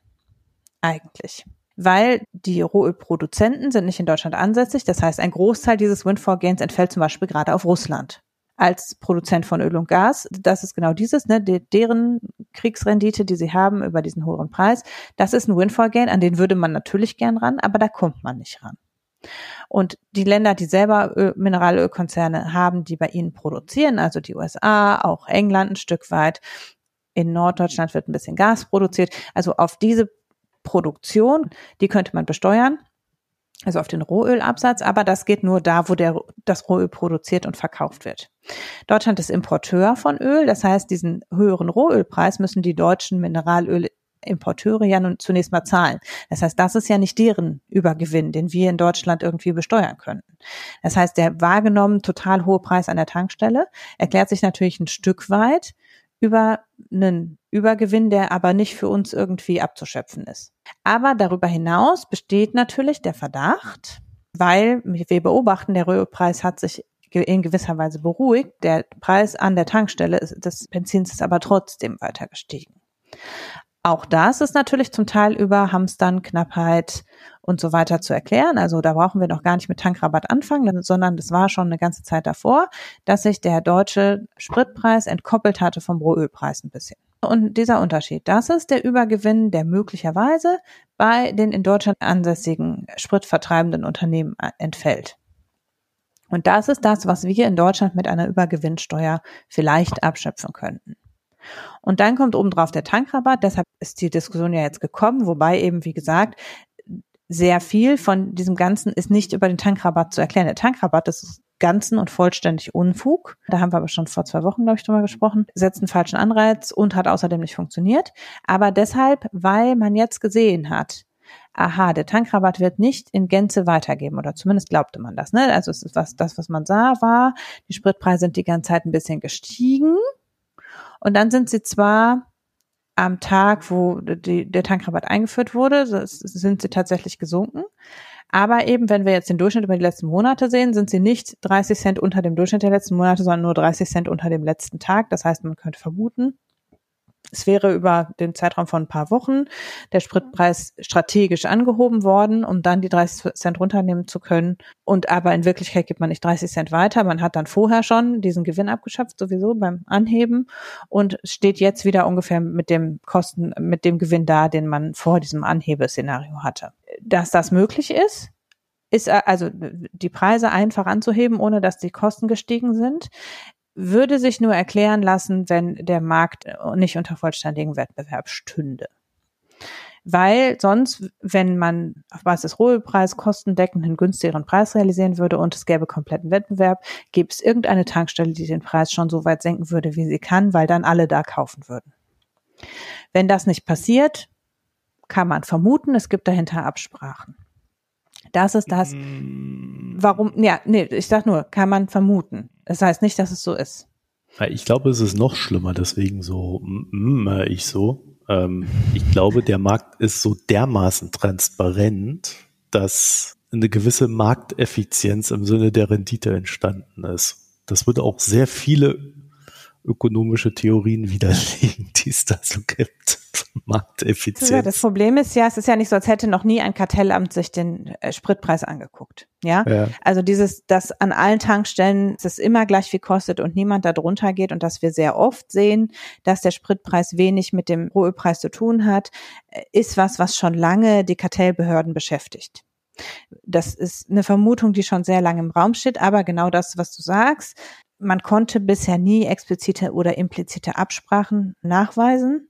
Eigentlich. Weil die Rohölproduzenten sind nicht in Deutschland ansässig. Das heißt, ein Großteil dieses Windfall Gains entfällt zum Beispiel gerade auf Russland als Produzent von Öl und Gas. Das ist genau dieses, ne, de, deren Kriegsrendite, die sie haben über diesen hohen Preis. Das ist ein Windfall Gain, an den würde man natürlich gern ran, aber da kommt man nicht ran. Und die Länder, die selber Öl, Mineralölkonzerne haben, die bei ihnen produzieren, also die USA, auch England ein Stück weit, in Norddeutschland wird ein bisschen Gas produziert. Also auf diese Produktion, die könnte man besteuern also auf den Rohölabsatz, aber das geht nur da, wo der, das Rohöl produziert und verkauft wird. Deutschland ist Importeur von Öl, das heißt, diesen höheren Rohölpreis müssen die deutschen Mineralölimporteure ja nun zunächst mal zahlen. Das heißt, das ist ja nicht deren Übergewinn, den wir in Deutschland irgendwie besteuern könnten. Das heißt, der wahrgenommen total hohe Preis an der Tankstelle erklärt sich natürlich ein Stück weit über einen Übergewinn, der aber nicht für uns irgendwie abzuschöpfen ist. Aber darüber hinaus besteht natürlich der Verdacht, weil wir beobachten, der Ölpreis hat sich in gewisser Weise beruhigt. Der Preis an der Tankstelle des Benzins ist aber trotzdem weiter gestiegen. Auch das ist natürlich zum Teil über Hamstern, Knappheit und so weiter zu erklären. Also da brauchen wir noch gar nicht mit Tankrabatt anfangen, sondern das war schon eine ganze Zeit davor, dass sich der deutsche Spritpreis entkoppelt hatte vom Rohölpreis ein bisschen. Und dieser Unterschied, das ist der Übergewinn, der möglicherweise bei den in Deutschland ansässigen spritvertreibenden Unternehmen äh, entfällt. Und das ist das, was wir in Deutschland mit einer Übergewinnsteuer vielleicht abschöpfen könnten. Und dann kommt obendrauf der Tankrabatt. Deshalb ist die Diskussion ja jetzt gekommen, wobei eben, wie gesagt, sehr viel von diesem Ganzen ist nicht über den Tankrabatt zu erklären. Der Tankrabatt ist ganzen und vollständig Unfug. Da haben wir aber schon vor zwei Wochen, glaube ich, drüber gesprochen. Setzt einen falschen Anreiz und hat außerdem nicht funktioniert. Aber deshalb, weil man jetzt gesehen hat, aha, der Tankrabatt wird nicht in Gänze weitergeben oder zumindest glaubte man das. Ne? Also es ist was, das, was man sah, war, die Spritpreise sind die ganze Zeit ein bisschen gestiegen und dann sind sie zwar am Tag, wo die, der Tankrabatt eingeführt wurde, sind sie tatsächlich gesunken. Aber eben, wenn wir jetzt den Durchschnitt über die letzten Monate sehen, sind sie nicht 30 Cent unter dem Durchschnitt der letzten Monate, sondern nur 30 Cent unter dem letzten Tag. Das heißt, man könnte vermuten, es wäre über den Zeitraum von ein paar Wochen der Spritpreis strategisch angehoben worden, um dann die 30 Cent runternehmen zu können. Und aber in Wirklichkeit gibt man nicht 30 Cent weiter. Man hat dann vorher schon diesen Gewinn abgeschöpft, sowieso beim Anheben und steht jetzt wieder ungefähr mit dem Kosten, mit dem Gewinn da, den man vor diesem Anhebeszenario hatte. Dass das möglich ist, ist also die Preise einfach anzuheben, ohne dass die Kosten gestiegen sind, würde sich nur erklären lassen, wenn der Markt nicht unter vollständigen Wettbewerb stünde. Weil sonst, wenn man auf Basis Rohölpreis kostendeckend einen günstigeren Preis realisieren würde und es gäbe kompletten Wettbewerb, gäbe es irgendeine Tankstelle, die den Preis schon so weit senken würde, wie sie kann, weil dann alle da kaufen würden. Wenn das nicht passiert, kann man vermuten, es gibt dahinter Absprachen. Das ist das, mm. warum, ja, nee, ich sag nur, kann man vermuten. Das heißt nicht, dass es so ist. Ich glaube, es ist noch schlimmer, deswegen so, mm, ich so. Ähm, ich glaube, der Markt ist so dermaßen transparent, dass eine gewisse Markteffizienz im Sinne der Rendite entstanden ist. Das würde auch sehr viele ökonomische Theorien widerlegen, die es da so gibt. (laughs) Markteffizienz. Ja, das Problem ist ja, es ist ja nicht so, als hätte noch nie ein Kartellamt sich den äh, Spritpreis angeguckt. Ja? ja? Also dieses, dass an allen Tankstellen es immer gleich viel kostet und niemand da drunter geht und dass wir sehr oft sehen, dass der Spritpreis wenig mit dem Rohölpreis zu tun hat, äh, ist was, was schon lange die Kartellbehörden beschäftigt. Das ist eine Vermutung, die schon sehr lange im Raum steht, aber genau das, was du sagst, man konnte bisher nie explizite oder implizite Absprachen nachweisen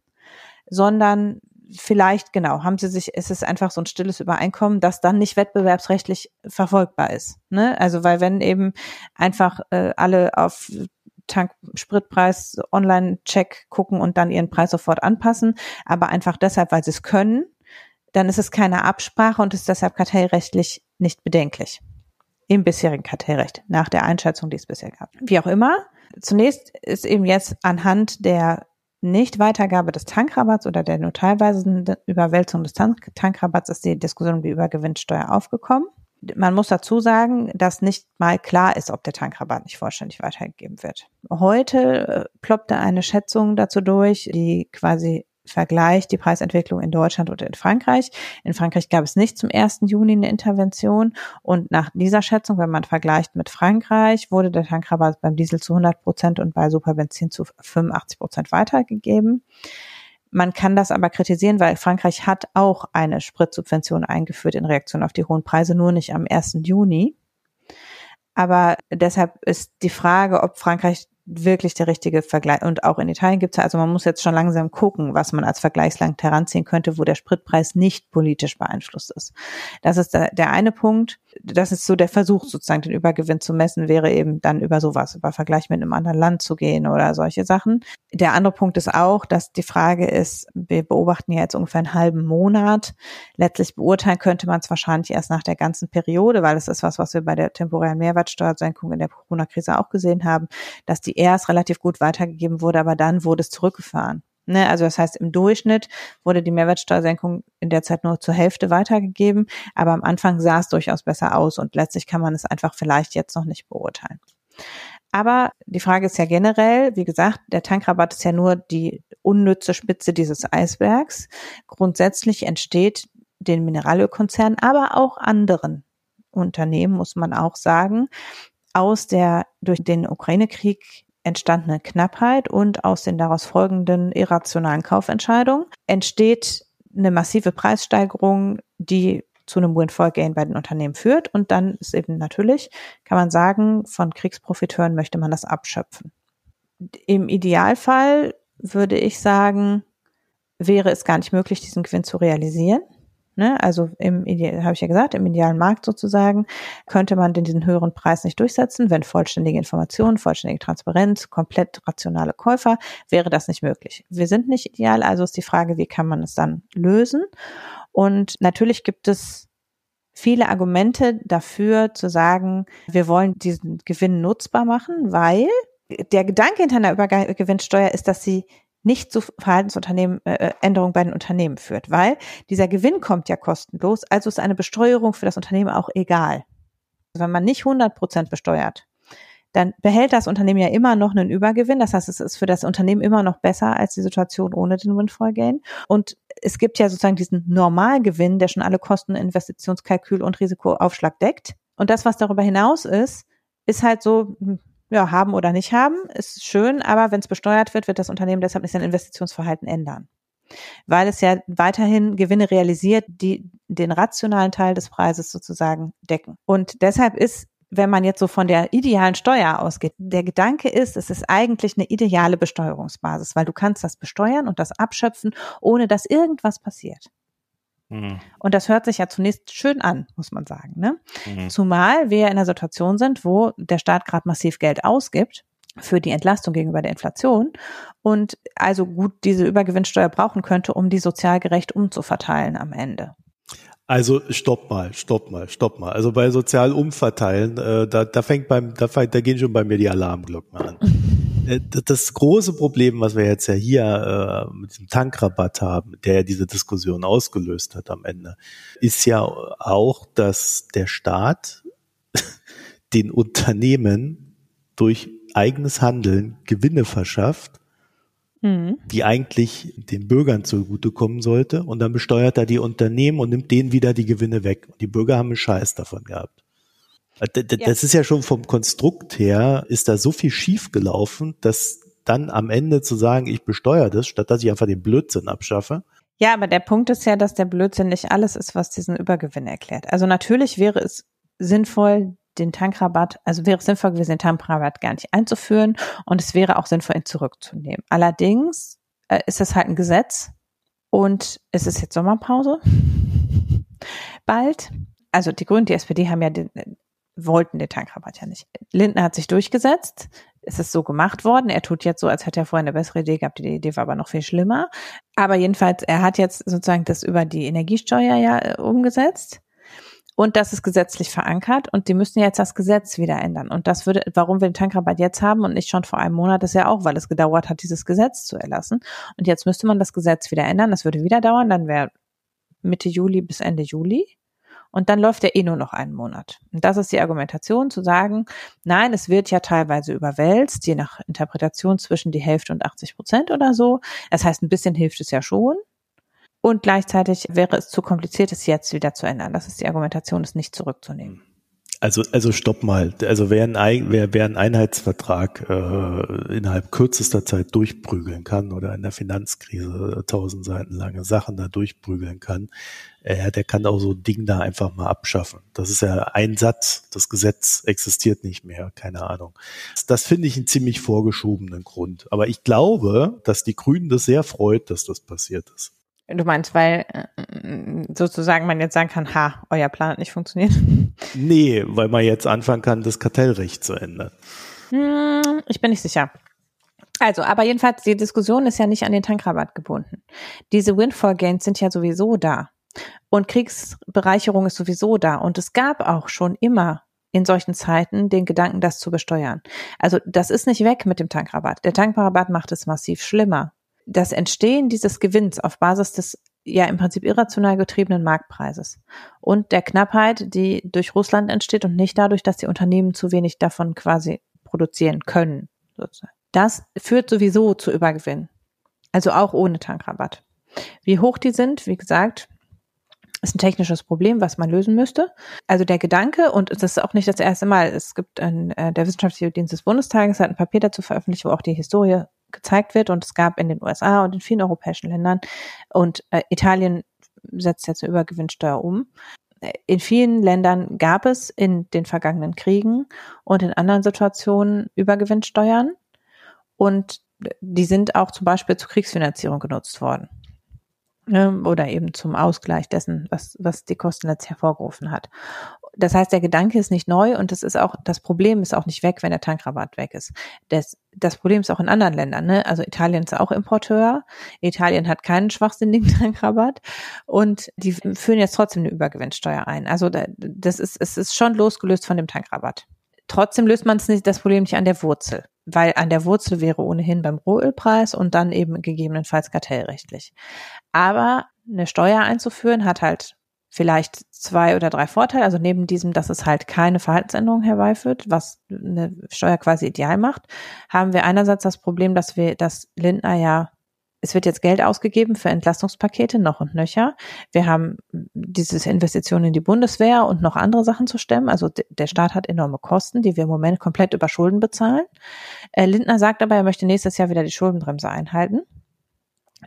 sondern vielleicht, genau, haben sie sich, es ist einfach so ein stilles Übereinkommen, das dann nicht wettbewerbsrechtlich verfolgbar ist. Ne? Also weil wenn eben einfach äh, alle auf Tankspritpreis Online-Check gucken und dann ihren Preis sofort anpassen, aber einfach deshalb, weil sie es können, dann ist es keine Absprache und ist deshalb kartellrechtlich nicht bedenklich. Im bisherigen Kartellrecht, nach der Einschätzung, die es bisher gab. Wie auch immer, zunächst ist eben jetzt anhand der Nichtweitergabe des Tankrabatts oder der nur teilweise Überwälzung des Tank Tankrabatts ist die Diskussion um die Übergewinnsteuer aufgekommen. Man muss dazu sagen, dass nicht mal klar ist, ob der Tankrabatt nicht vollständig weitergegeben wird. Heute äh, ploppte eine Schätzung dazu durch, die quasi vergleicht die Preisentwicklung in Deutschland und in Frankreich. In Frankreich gab es nicht zum 1. Juni eine Intervention und nach dieser Schätzung, wenn man vergleicht mit Frankreich, wurde der Tankrabatt beim Diesel zu 100 Prozent und bei Superbenzin zu 85 Prozent weitergegeben. Man kann das aber kritisieren, weil Frankreich hat auch eine Spritsubvention eingeführt in Reaktion auf die hohen Preise, nur nicht am 1. Juni. Aber deshalb ist die Frage, ob Frankreich wirklich der richtige Vergleich. Und auch in Italien gibt es, also man muss jetzt schon langsam gucken, was man als Vergleichsland heranziehen könnte, wo der Spritpreis nicht politisch beeinflusst ist. Das ist der, der eine Punkt. Das ist so der Versuch, sozusagen den Übergewinn zu messen, wäre eben dann über sowas, über Vergleich mit einem anderen Land zu gehen oder solche Sachen. Der andere Punkt ist auch, dass die Frage ist, wir beobachten ja jetzt ungefähr einen halben Monat. Letztlich beurteilen könnte man es wahrscheinlich erst nach der ganzen Periode, weil es ist was, was wir bei der temporären Mehrwertsteuersenkung in der Corona-Krise auch gesehen haben, dass die erst relativ gut weitergegeben wurde, aber dann wurde es zurückgefahren. Ne, also das heißt, im Durchschnitt wurde die Mehrwertsteuersenkung in der Zeit nur zur Hälfte weitergegeben, aber am Anfang sah es durchaus besser aus und letztlich kann man es einfach vielleicht jetzt noch nicht beurteilen. Aber die Frage ist ja generell, wie gesagt, der Tankrabatt ist ja nur die unnütze Spitze dieses Eisbergs. Grundsätzlich entsteht den Mineralölkonzernen, aber auch anderen Unternehmen, muss man auch sagen, aus der durch den Ukraine-Krieg entstandene Knappheit und aus den daraus folgenden irrationalen Kaufentscheidungen entsteht eine massive Preissteigerung, die zu einem Windfall-Gain bei den Unternehmen führt. Und dann ist eben natürlich, kann man sagen, von Kriegsprofiteuren möchte man das abschöpfen. Im Idealfall würde ich sagen, wäre es gar nicht möglich, diesen Gewinn zu realisieren. Ne? Also im habe ich ja gesagt, im idealen Markt sozusagen könnte man diesen höheren Preis nicht durchsetzen, wenn vollständige Informationen, vollständige Transparenz, komplett rationale Käufer, wäre das nicht möglich. Wir sind nicht ideal, also ist die Frage, wie kann man es dann lösen? Und natürlich gibt es viele Argumente dafür zu sagen, wir wollen diesen Gewinn nutzbar machen, weil der Gedanke hinter einer Übergewinnsteuer ist, dass sie nicht zu Verhaltensunternehmen äh, äh, Änderungen bei den Unternehmen führt, weil dieser Gewinn kommt ja kostenlos, also ist eine Besteuerung für das Unternehmen auch egal. Wenn man nicht 100 Prozent besteuert, dann behält das Unternehmen ja immer noch einen Übergewinn. Das heißt, es ist für das Unternehmen immer noch besser als die Situation ohne den Windfall Gain. Und es gibt ja sozusagen diesen Normalgewinn, der schon alle Kosten, Investitionskalkül und Risikoaufschlag deckt. Und das, was darüber hinaus ist, ist halt so, hm, ja, haben oder nicht haben, ist schön, aber wenn es besteuert wird, wird das Unternehmen deshalb nicht sein Investitionsverhalten ändern. Weil es ja weiterhin Gewinne realisiert, die den rationalen Teil des Preises sozusagen decken. Und deshalb ist, wenn man jetzt so von der idealen Steuer ausgeht, der Gedanke ist, es ist eigentlich eine ideale Besteuerungsbasis, weil du kannst das besteuern und das abschöpfen, ohne dass irgendwas passiert. Mhm. Und das hört sich ja zunächst schön an, muss man sagen. Ne? Mhm. Zumal wir in einer Situation sind, wo der Staat gerade massiv Geld ausgibt für die Entlastung gegenüber der Inflation und also gut diese Übergewinnsteuer brauchen könnte, um die sozial gerecht umzuverteilen am Ende. Also stopp mal, stopp mal, stopp mal. Also bei sozial umverteilen, äh, da, da fängt beim, da, da gehen schon bei mir die Alarmglocken an. (laughs) Äh, das große Problem, was wir jetzt ja hier äh, mit diesem Tankrabatt haben, der ja diese Diskussion ausgelöst hat am Ende, ist ja auch, dass der Staat (laughs) den Unternehmen durch eigenes Handeln Gewinne verschafft, mhm. die eigentlich den Bürgern zugutekommen sollte. Und dann besteuert er die Unternehmen und nimmt denen wieder die Gewinne weg. Und die Bürger haben einen Scheiß davon gehabt. Äh, das ist ja schon vom Konstrukt her, ist da so viel schief gelaufen, dass dann am Ende zu sagen, ich besteuere das, statt dass ich einfach den Blödsinn abschaffe. Ja, aber der Punkt ist ja, dass der Blödsinn nicht alles ist, was diesen Übergewinn erklärt. Also natürlich wäre es sinnvoll, den Tankrabatt, also wäre es sinnvoll gewesen, den Tankrabatt gar nicht einzuführen und es wäre auch sinnvoll, ihn zurückzunehmen. Allerdings äh, ist es halt ein Gesetz und es ist jetzt Sommerpause. (laughs) Bald. Also die Grünen, die SPD haben ja den, wollten den Tankrabatt ja nicht. Lindner hat sich durchgesetzt. Es ist so gemacht worden. Er tut jetzt so, als hätte er vorher eine bessere Idee gehabt. Die Idee war aber noch viel schlimmer. Aber jedenfalls, er hat jetzt sozusagen das über die Energiesteuer ja äh, umgesetzt. Und das ist gesetzlich verankert und die müssen jetzt das Gesetz wieder ändern. Und das würde, warum wir den Tankrabatt jetzt haben und nicht schon vor einem Monat, ist ja auch, weil es gedauert hat, dieses Gesetz zu erlassen. Und jetzt müsste man das Gesetz wieder ändern. Das würde wieder dauern. Dann wäre Mitte Juli bis Ende Juli. Und dann läuft er eh nur noch einen Monat. Und das ist die Argumentation zu sagen, nein, es wird ja teilweise überwälzt, je nach Interpretation zwischen die Hälfte und 80 Prozent oder so. Das heißt, ein bisschen hilft es ja schon. Und gleichzeitig wäre es zu kompliziert, es jetzt wieder zu ändern. Das ist die Argumentation, es nicht zurückzunehmen. Also, also stopp mal. Also wer, ein, wer, einen Einheitsvertrag äh, innerhalb kürzester Zeit durchprügeln kann oder in der Finanzkrise tausend Seiten lange Sachen da durchprügeln kann, äh, der kann auch so ein Ding da einfach mal abschaffen. Das ist ja ein Satz. Das Gesetz existiert nicht mehr. Keine Ahnung. Das, das finde ich einen ziemlich vorgeschobenen Grund. Aber ich glaube, dass die Grünen das sehr freut, dass das passiert ist. Du meinst, weil äh, sozusagen man jetzt sagen kann, ha, euer Plan hat nicht funktioniert? (laughs) Nee, weil man jetzt anfangen kann, das Kartellrecht zu ändern. Hm, ich bin nicht sicher. Also, aber jedenfalls, die Diskussion ist ja nicht an den Tankrabatt gebunden. Diese Windfall Gains sind ja sowieso da. Und Kriegsbereicherung ist sowieso da. Und es gab auch schon immer in solchen Zeiten den Gedanken, das zu besteuern. Also das ist nicht weg mit dem Tankrabatt. Der Tankrabatt macht es massiv schlimmer das Entstehen dieses Gewinns auf Basis des ja im Prinzip irrational getriebenen Marktpreises und der Knappheit, die durch Russland entsteht und nicht dadurch, dass die Unternehmen zu wenig davon quasi produzieren können. Sozusagen. Das führt sowieso zu Übergewinn. Also auch ohne Tankrabatt. Wie hoch die sind, wie gesagt, ist ein technisches Problem, was man lösen müsste. Also der Gedanke, und das ist auch nicht das erste Mal, es gibt ein, äh, der Wissenschaftliche Dienst des Bundestages hat ein Papier dazu veröffentlicht, wo auch die Historie gezeigt wird und es gab in den USA und in vielen europäischen Ländern und äh, Italien setzt jetzt eine Übergewinnsteuer um. In vielen Ländern gab es in den vergangenen Kriegen und in anderen Situationen Übergewinnsteuern und die sind auch zum Beispiel zur Kriegsfinanzierung genutzt worden ne, oder eben zum Ausgleich dessen, was, was die Kosten letztlich hervorgerufen hat. Das heißt, der Gedanke ist nicht neu und das ist auch, das Problem ist auch nicht weg, wenn der Tankrabatt weg ist. Das, das Problem ist auch in anderen Ländern, ne? Also Italien ist auch Importeur. Italien hat keinen schwachsinnigen (laughs) Tankrabatt und die führen jetzt trotzdem eine Übergewinnsteuer ein. Also das ist, es ist schon losgelöst von dem Tankrabatt. Trotzdem löst man das Problem nicht an der Wurzel, weil an der Wurzel wäre ohnehin beim Rohölpreis und dann eben gegebenenfalls kartellrechtlich. Aber eine Steuer einzuführen hat halt vielleicht zwei oder drei Vorteile. Also neben diesem, dass es halt keine Verhaltensänderung herbeiführt, was eine Steuer quasi ideal macht, haben wir einerseits das Problem, dass wir, dass Lindner ja es wird jetzt Geld ausgegeben für Entlastungspakete noch und nöcher. Wir haben dieses Investitionen in die Bundeswehr und noch andere Sachen zu stemmen. Also der Staat hat enorme Kosten, die wir im Moment komplett über Schulden bezahlen. Äh, Lindner sagt aber, er möchte nächstes Jahr wieder die Schuldenbremse einhalten.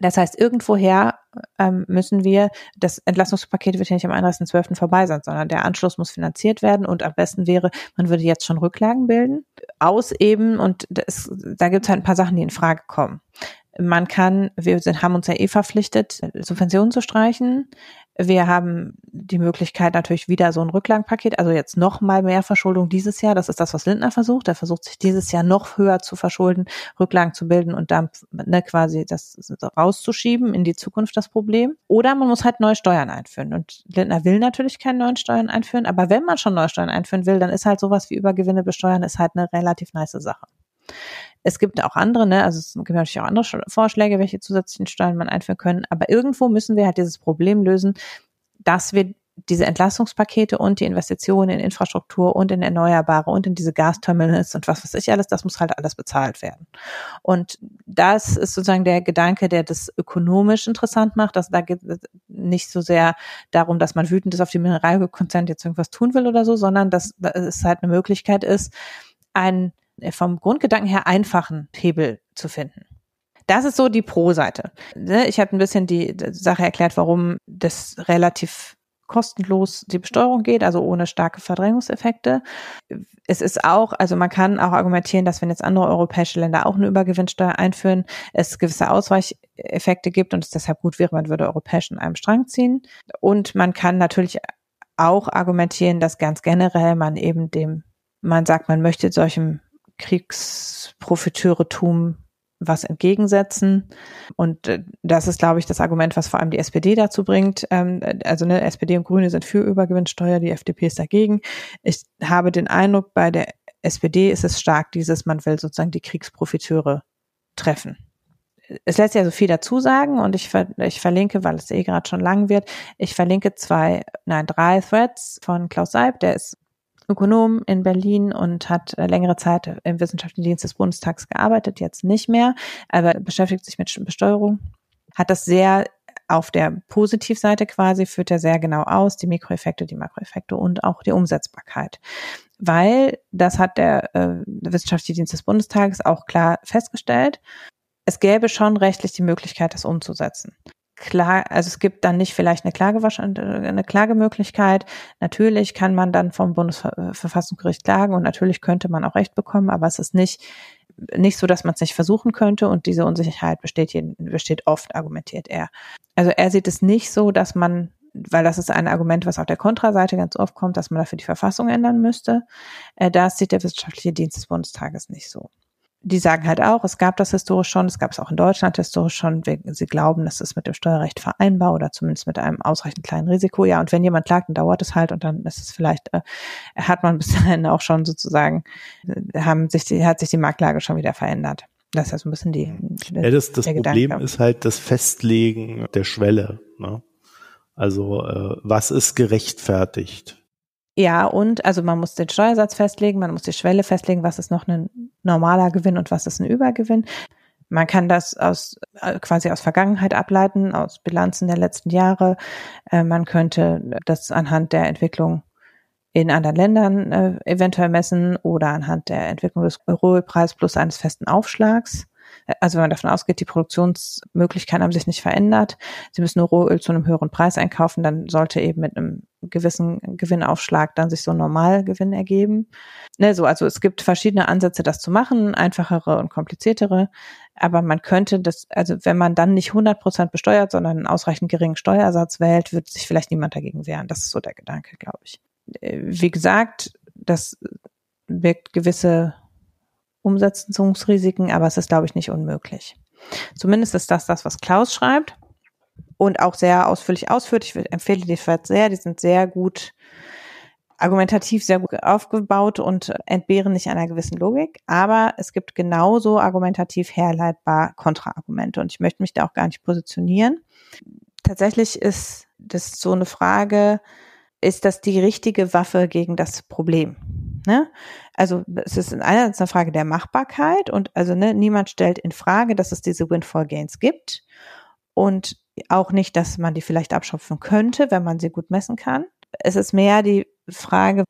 Das heißt, irgendwoher ähm, müssen wir, das Entlastungspaket wird ja nicht am 31.12. vorbei sein, sondern der Anschluss muss finanziert werden und am besten wäre, man würde jetzt schon Rücklagen bilden, aus eben, und das, da gibt es halt ein paar Sachen, die in Frage kommen. Man kann, wir sind, haben uns ja eh verpflichtet, Subventionen zu streichen. Wir haben die Möglichkeit natürlich wieder so ein Rücklagenpaket, also jetzt noch mal mehr Verschuldung dieses Jahr. Das ist das, was Lindner versucht. Er versucht sich dieses Jahr noch höher zu verschulden, Rücklagen zu bilden und dann ne, quasi das rauszuschieben in die Zukunft das Problem. Oder man muss halt neue Steuern einführen. Und Lindner will natürlich keine neuen Steuern einführen, aber wenn man schon neue Steuern einführen will, dann ist halt sowas wie Übergewinne besteuern, ist halt eine relativ nice Sache. Es gibt auch andere, ne, also es gibt natürlich auch andere Vorschläge, welche zusätzlichen Steuern man einführen können, aber irgendwo müssen wir halt dieses Problem lösen, dass wir diese Entlastungspakete und die Investitionen in Infrastruktur und in Erneuerbare und in diese Gasterminals und was weiß ich alles, das muss halt alles bezahlt werden. Und das ist sozusagen der Gedanke, der das ökonomisch interessant macht. Dass da geht es nicht so sehr darum, dass man wütend ist auf die Mineralkonzerne jetzt irgendwas tun will oder so, sondern dass es halt eine Möglichkeit ist, ein äh, vom Grundgedanken her einfachen Hebel zu finden. Das ist so die Pro-Seite. Ne, ich habe ein bisschen die Sache erklärt, warum das relativ kostenlos die Besteuerung geht, also ohne starke Verdrängungseffekte. Es ist auch, also man kann auch argumentieren, dass wenn jetzt andere europäische Länder auch eine Übergewinnsteuer einführen, es gewisse Ausweicheffekte gibt und es deshalb gut wäre, man würde europäisch in einem Strang ziehen. Und man kann natürlich auch argumentieren, dass ganz generell man eben dem, man sagt, man möchte solchem Kriegsprofiteurtum was entgegensetzen. Und äh, das ist, glaube ich, das Argument, was vor allem die SPD dazu bringt. Ähm, also ne, SPD und Grüne sind für Übergewinnsteuer, die FDP ist dagegen. Ich habe den Eindruck, bei der SPD ist es stark dieses, man will sozusagen die Kriegsprofiteure treffen. Es lässt ja so viel dazu sagen und ich, ver ich verlinke, weil es eh gerade schon lang wird, ich verlinke zwei, nein, drei Threads von Klaus Seib, der ist Ökonom in Berlin und hat äh, längere Zeit im Wissenschaftlichen Dienst des Bundestags gearbeitet, jetzt nicht mehr, aber beschäftigt sich mit Besteuerung, hat das sehr auf der Positivseite quasi, führt er sehr genau aus, die Mikroeffekte, die Makroeffekte und auch die Umsetzbarkeit. Weil, das hat der, äh, Wissenschaftliche Dienst des Bundestages auch klar festgestellt, es gäbe schon rechtlich die Möglichkeit, das umzusetzen klar, also es gibt dann nicht vielleicht eine Klage, eine Klagemöglichkeit. Natürlich kann man dann vom Bundesverfassungsgericht klagen und natürlich könnte man auch Recht bekommen, aber es ist nicht, nicht so, dass man es nicht versuchen könnte und diese Unsicherheit besteht, besteht oft, argumentiert er. Also er sieht es nicht so, dass man weil das ist ein Argument, was auf der Kontraseite ganz oft kommt, dass man dafür die Verfassung ändern müsste. Äh, das sieht der Wissenschaftliche Dienst des Bundestages nicht so die sagen halt auch, es gab das historisch schon, es gab es auch in Deutschland historisch schon. Sie glauben, das ist mit dem Steuerrecht vereinbar oder zumindest mit einem ausreichend kleinen Risiko. Ja, und wenn jemand klagt, dann dauert es halt und dann ist es vielleicht, äh, hat man (laughs) bis dahin auch schon sozusagen, äh, haben sich die, hat sich die Marktlage schon wieder verändert. Das ist ja so ein bisschen die. Ja, das, das Problem Gedanke. ist halt das Festlegen der Schwelle. Ne? Also äh, was ist gerechtfertigt? Ja, und also man muss den Steuersatz festlegen, man muss die Schwelle festlegen, was ist noch ein normaler Gewinn und was ist ein Übergewinn. Man kann das aus äh, quasi aus Vergangenheit ableiten, aus Bilanzen der letzten Jahre. Äh, man könnte das anhand der Entwicklung in anderen Ländern äh, eventuell messen oder anhand der Entwicklung des Rohölpreises plus eines festen Aufschlags. Also wenn man davon ausgeht, die Produktionsmöglichkeiten haben sich nicht verändert, sie müssen nur Rohöl zu einem höheren Preis einkaufen, dann sollte eben mit einem gewissen Gewinnaufschlag dann sich so ein Normalgewinn ergeben. Ne, so, also es gibt verschiedene Ansätze, das zu machen, einfachere und kompliziertere. Aber man könnte das, also wenn man dann nicht 100 Prozent besteuert, sondern einen ausreichend geringen Steuersatz wählt, wird sich vielleicht niemand dagegen wehren. Das ist so der Gedanke, glaube ich. Äh, wie gesagt, das birgt gewisse Umsetzungsrisiken, aber es ist, glaube ich, nicht unmöglich. Zumindest ist das das, was Klaus schreibt und auch sehr ausführlich ausführt. Ich empfehle die sehr, die sind sehr gut argumentativ sehr gut aufgebaut und entbehren nicht einer gewissen Logik, aber es gibt genauso argumentativ herleitbar Kontraargumente und ich möchte mich da auch gar nicht positionieren. Tatsächlich ist das so eine Frage, ist das die richtige Waffe gegen das Problem? Ne? Also es ist einerseits eine Frage der Machbarkeit und also ne, niemand stellt in Frage, dass es diese Windfall Gains gibt und auch nicht, dass man die vielleicht abschöpfen könnte, wenn man sie gut messen kann. Es ist mehr die Frage,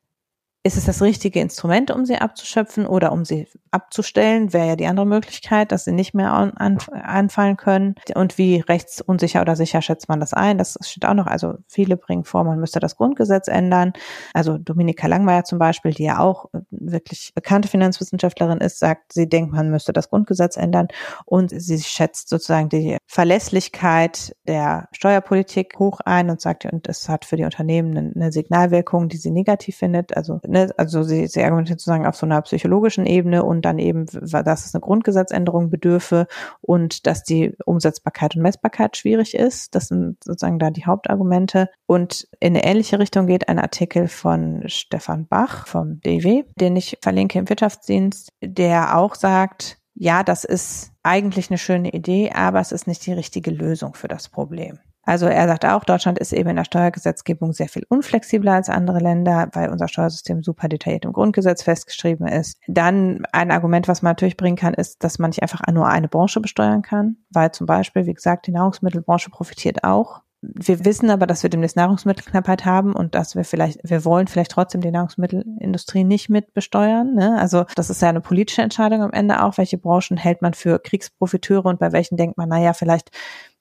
ist es das richtige Instrument, um sie abzuschöpfen oder um sie abzustellen, wäre ja die andere Möglichkeit, dass sie nicht mehr an, an, anfallen können. Und wie rechtsunsicher oder sicher schätzt man das ein? Das steht auch noch. Also viele bringen vor, man müsste das Grundgesetz ändern. Also Dominika Langmeier zum Beispiel, die ja auch wirklich bekannte Finanzwissenschaftlerin ist, sagt, sie denkt, man müsste das Grundgesetz ändern. Und sie schätzt sozusagen die Verlässlichkeit der Steuerpolitik hoch ein und sagt, und es hat für die Unternehmen eine Signalwirkung, die sie negativ findet. Also ne, also sie, sie argumentiert sozusagen auf so einer psychologischen Ebene und dann eben, dass es eine Grundgesetzänderung bedürfe und dass die Umsetzbarkeit und Messbarkeit schwierig ist. Das sind sozusagen da die Hauptargumente. Und in eine ähnliche Richtung geht ein Artikel von Stefan Bach vom DW, den ich verlinke im Wirtschaftsdienst, der auch sagt, ja, das ist eigentlich eine schöne Idee, aber es ist nicht die richtige Lösung für das Problem. Also er sagt auch, Deutschland ist eben in der Steuergesetzgebung sehr viel unflexibler als andere Länder, weil unser Steuersystem super detailliert im Grundgesetz festgeschrieben ist. Dann ein Argument, was man natürlich bringen kann, ist, dass man nicht einfach nur eine Branche besteuern kann, weil zum Beispiel, wie gesagt, die Nahrungsmittelbranche profitiert auch. Wir wissen aber, dass wir demnächst Nahrungsmittelknappheit haben und dass wir vielleicht, wir wollen vielleicht trotzdem die Nahrungsmittelindustrie nicht mit besteuern. Ne? Also das ist ja eine politische Entscheidung am Ende auch, welche Branchen hält man für Kriegsprofiteure und bei welchen denkt man, naja, vielleicht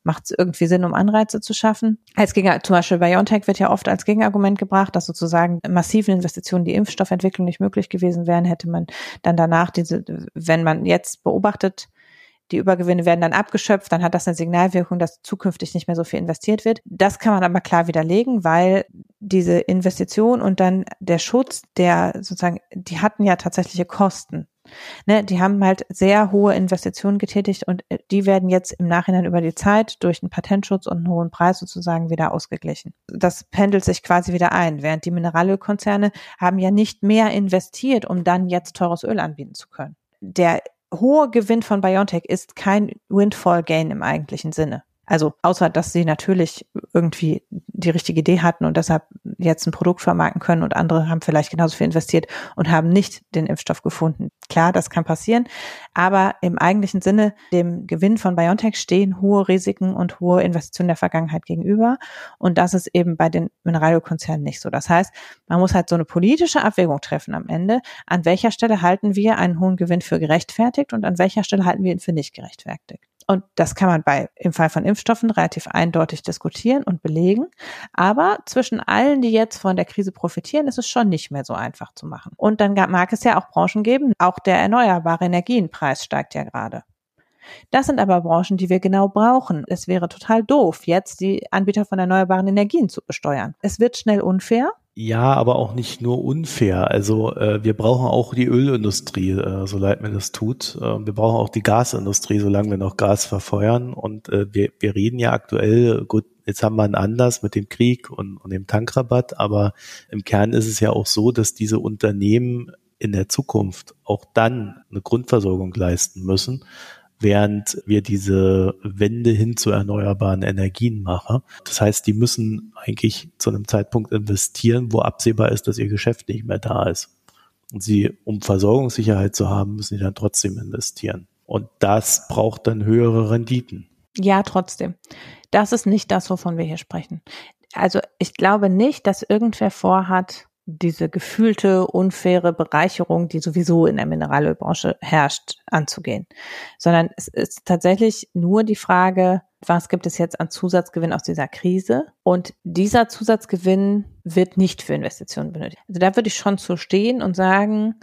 macht es irgendwie Sinn, um Anreize zu schaffen. Als Gegen, zum Beispiel BioNTech wird ja oft als Gegenargument gebracht, dass sozusagen massiven Investitionen die Impfstoffentwicklung nicht möglich gewesen wären, hätte man dann danach diese, wenn man jetzt beobachtet, die Übergewinne werden dann abgeschöpft, dann hat das eine Signalwirkung, dass zukünftig nicht mehr so viel investiert wird. Das kann man aber klar widerlegen, weil diese Investition und dann der Schutz, der sozusagen, die hatten ja tatsächliche Kosten. Ne, die haben halt sehr hohe Investitionen getätigt und äh, die werden jetzt im Nachhinein über die Zeit durch einen Patentschutz und einen hohen Preis sozusagen wieder ausgeglichen. Das pendelt sich quasi wieder ein, während die Mineralölkonzerne haben ja nicht mehr investiert, um dann jetzt teures Öl anbieten zu können. Der hohe Gewinn von BioNTech ist kein Windfall Gain im eigentlichen Sinne. Also außer dass sie natürlich irgendwie die richtige Idee hatten und deshalb jetzt ein Produkt vermarkten können und andere haben vielleicht genauso viel investiert und haben nicht den Impfstoff gefunden. Klar, das kann passieren, aber im eigentlichen Sinne dem Gewinn von BioNTech stehen hohe Risiken und hohe Investitionen der Vergangenheit gegenüber und das ist eben bei den Mineralölkonzernen nicht so. Das heißt, man muss halt so eine politische Abwägung treffen am Ende. An welcher Stelle halten wir einen hohen Gewinn für gerechtfertigt und an welcher Stelle halten wir ihn für nicht gerechtfertigt? Und das kann man bei, im Fall von Impfstoffen relativ eindeutig diskutieren und belegen. Aber zwischen allen, die jetzt von der Krise profitieren, ist es schon nicht mehr so einfach zu machen. Und dann mag es ja auch Branchen geben. Auch der erneuerbare Energienpreis steigt ja gerade. Das sind aber Branchen, die wir genau brauchen. Es wäre total doof, jetzt die Anbieter von erneuerbaren Energien zu besteuern. Es wird schnell unfair ja, aber auch nicht nur unfair. Also äh, wir brauchen auch die Ölindustrie, äh, so leid mir das tut. Äh, wir brauchen auch die Gasindustrie, solange wir noch Gas verfeuern. Und äh, wir, wir reden ja aktuell, gut, jetzt haben wir einen Anlass mit dem Krieg und, und dem Tankrabatt, aber im Kern ist es ja auch so, dass diese Unternehmen in der Zukunft auch dann eine Grundversorgung leisten müssen während wir diese Wende hin zu erneuerbaren Energien machen. Das heißt, die müssen eigentlich zu einem Zeitpunkt investieren, wo absehbar ist, dass ihr Geschäft nicht mehr da ist. Und sie, um Versorgungssicherheit zu haben, müssen sie dann trotzdem investieren. Und das braucht dann höhere Renditen. Ja, trotzdem. Das ist nicht das, wovon wir hier sprechen. Also ich glaube nicht, dass irgendwer vorhat, diese gefühlte unfaire Bereicherung, die sowieso in der Mineralölbranche herrscht, anzugehen, sondern es ist tatsächlich nur die Frage, was gibt es jetzt an Zusatzgewinn aus dieser Krise? Und dieser Zusatzgewinn wird nicht für Investitionen benötigt. Also da würde ich schon zu stehen und sagen,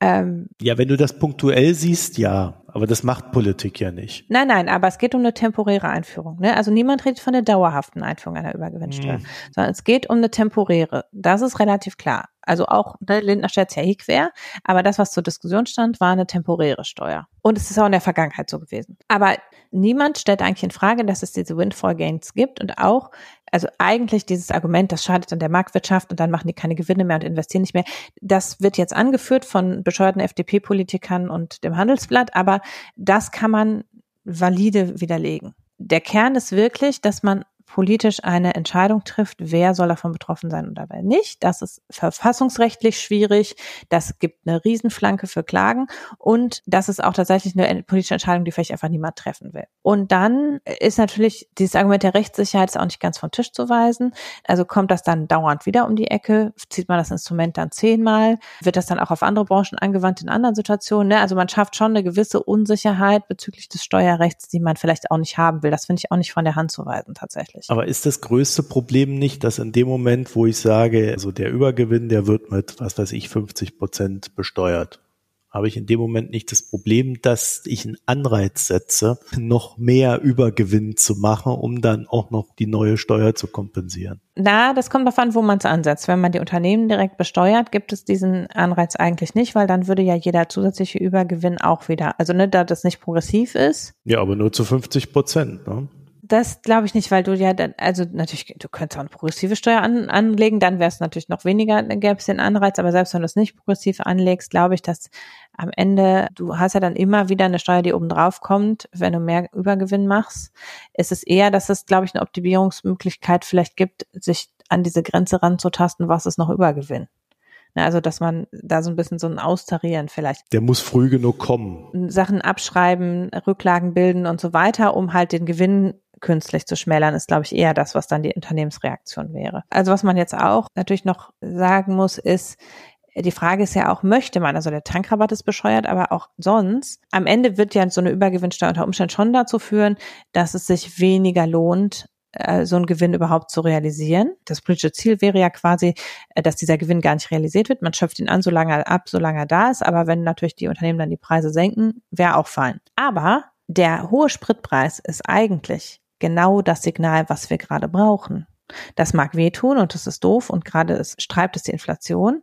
ähm, ja, wenn du das punktuell siehst, ja. Aber das macht Politik ja nicht. Nein, nein, aber es geht um eine temporäre Einführung. Ne? Also niemand redet von der dauerhaften Einführung einer Übergewinnsteuer, mhm. sondern es geht um eine temporäre. Das ist relativ klar. Also auch, ne, Lindner stellt es ja hier quer, aber das, was zur Diskussion stand, war eine temporäre Steuer. Und es ist auch in der Vergangenheit so gewesen. Aber niemand stellt eigentlich in Frage, dass es diese Windfall Gains gibt und auch, also eigentlich dieses Argument, das schadet an der Marktwirtschaft und dann machen die keine Gewinne mehr und investieren nicht mehr. Das wird jetzt angeführt von bescheuerten FDP-Politikern und dem Handelsblatt, aber das kann man valide widerlegen. Der Kern ist wirklich, dass man politisch eine Entscheidung trifft, wer soll davon betroffen sein oder wer nicht. Das ist verfassungsrechtlich schwierig. Das gibt eine Riesenflanke für Klagen und das ist auch tatsächlich eine politische Entscheidung, die vielleicht einfach niemand treffen will. Und dann ist natürlich dieses Argument der Rechtssicherheit auch nicht ganz vom Tisch zu weisen. Also kommt das dann dauernd wieder um die Ecke? Zieht man das Instrument dann zehnmal? Wird das dann auch auf andere Branchen angewandt in anderen Situationen? Ne? Also man schafft schon eine gewisse Unsicherheit bezüglich des Steuerrechts, die man vielleicht auch nicht haben will. Das finde ich auch nicht von der Hand zu weisen tatsächlich nicht. Aber ist das größte Problem nicht, dass in dem Moment, wo ich sage, also der Übergewinn, der wird mit, was weiß ich, 50 Prozent besteuert, habe ich in dem Moment nicht das Problem, dass ich einen Anreiz setze, noch mehr Übergewinn zu machen, um dann auch noch die neue Steuer zu kompensieren. Na, das kommt davon, wo man es ansetzt. Wenn man die Unternehmen direkt besteuert, gibt es diesen Anreiz eigentlich nicht, weil dann würde ja jeder zusätzliche Übergewinn auch wieder, also ne, da das nicht progressiv ist. Ja, aber nur zu 50 Prozent. Ne? Das glaube ich nicht, weil du ja dann, also natürlich, du könntest auch eine progressive Steuer an, anlegen, dann wäre es natürlich noch weniger, dann gäbe es den Anreiz, aber selbst wenn du es nicht progressiv anlegst, glaube ich, dass am Ende, du hast ja dann immer wieder eine Steuer, die oben drauf kommt, wenn du mehr Übergewinn machst. Es ist eher, dass es, glaube ich, eine Optimierungsmöglichkeit vielleicht gibt, sich an diese Grenze ranzutasten, was ist noch Übergewinn. Also, dass man da so ein bisschen so ein Austarieren vielleicht. Der muss früh genug kommen. Sachen abschreiben, Rücklagen bilden und so weiter, um halt den Gewinn künstlich zu schmälern, ist, glaube ich, eher das, was dann die Unternehmensreaktion wäre. Also was man jetzt auch natürlich noch sagen muss, ist, die Frage ist ja auch, möchte man, also der Tankrabatt ist bescheuert, aber auch sonst, am Ende wird ja so eine Übergewinnsteuer unter Umständen schon dazu führen, dass es sich weniger lohnt, äh, so einen Gewinn überhaupt zu realisieren. Das politische Ziel wäre ja quasi, äh, dass dieser Gewinn gar nicht realisiert wird. Man schöpft ihn an, solange er ab, solange er da ist. Aber wenn natürlich die Unternehmen dann die Preise senken, wäre auch fein. Aber der hohe Spritpreis ist eigentlich genau das Signal, was wir gerade brauchen. Das mag wehtun und das ist doof und gerade streibt es die Inflation.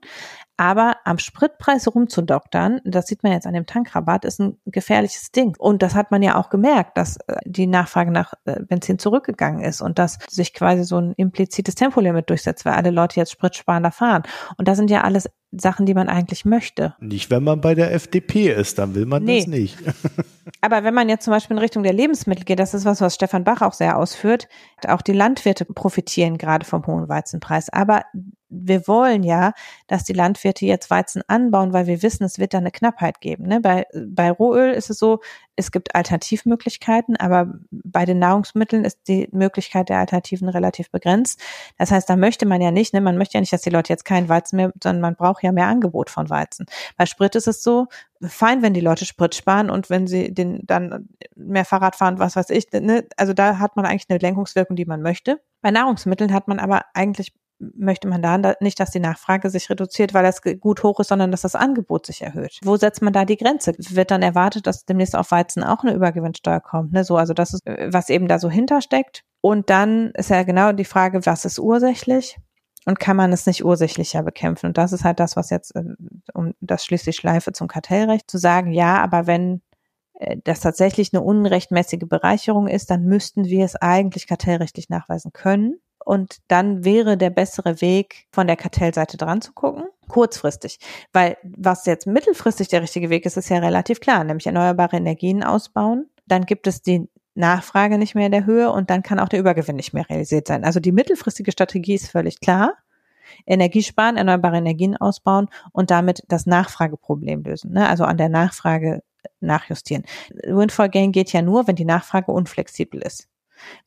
Aber am Spritpreis rumzudoktern, das sieht man jetzt an dem Tankrabatt, ist ein gefährliches Ding. Und das hat man ja auch gemerkt, dass äh, die Nachfrage nach äh, Benzin zurückgegangen ist und dass sich quasi so ein implizites Tempolimit durchsetzt, weil alle Leute jetzt spritsparender fahren. Und das sind ja alles Sachen, die man eigentlich möchte. Nicht, wenn man bei der FDP ist, dann will man nee. das nicht. (laughs) Aber wenn man jetzt zum Beispiel in Richtung der Lebensmittel geht, das ist was, was Stefan Bach auch sehr ausführt, auch die Landwirte profitieren gerade vom hohen Weizenpreis. Aber wir wollen ja, dass die Landwirte jetzt Weizen anbauen, weil wir wissen, es wird da eine Knappheit geben. Ne? Bei, bei Rohöl ist es so, es gibt Alternativmöglichkeiten, aber bei den Nahrungsmitteln ist die Möglichkeit der Alternativen relativ begrenzt. Das heißt, da möchte man ja nicht, ne? man möchte ja nicht, dass die Leute jetzt keinen Weizen mehr, sondern man braucht ja mehr Angebot von Weizen. Bei Sprit ist es so, fein, wenn die Leute Sprit sparen und wenn sie den dann mehr Fahrrad fahren, was weiß ich, ne? also da hat man eigentlich eine Lenkungswirkung, die man möchte. Bei Nahrungsmitteln hat man aber eigentlich möchte man da nicht, dass die Nachfrage sich reduziert, weil das gut hoch ist, sondern dass das Angebot sich erhöht. Wo setzt man da die Grenze? Wird dann erwartet, dass demnächst auf Weizen auch eine Übergewinnsteuer kommt? Ne? So, also das ist, was eben da so hintersteckt. Und dann ist ja genau die Frage, was ist ursächlich? Und kann man es nicht ursächlicher bekämpfen? Und das ist halt das, was jetzt, äh, um das schließt die Schleife zum Kartellrecht, zu sagen, ja, aber wenn äh, das tatsächlich eine unrechtmäßige Bereicherung ist, dann müssten wir es eigentlich kartellrechtlich nachweisen können. Und dann wäre der bessere Weg, von der Kartellseite dran zu gucken, kurzfristig. Weil was jetzt mittelfristig der richtige Weg ist, ist ja relativ klar, nämlich erneuerbare Energien ausbauen. Dann gibt es die Nachfrage nicht mehr in der Höhe und dann kann auch der Übergewinn nicht mehr realisiert sein. Also die mittelfristige Strategie ist völlig klar. Energiesparen, erneuerbare Energien ausbauen und damit das Nachfrageproblem lösen. Ne? Also an der Nachfrage nachjustieren. Windfall Gain geht ja nur, wenn die Nachfrage unflexibel ist.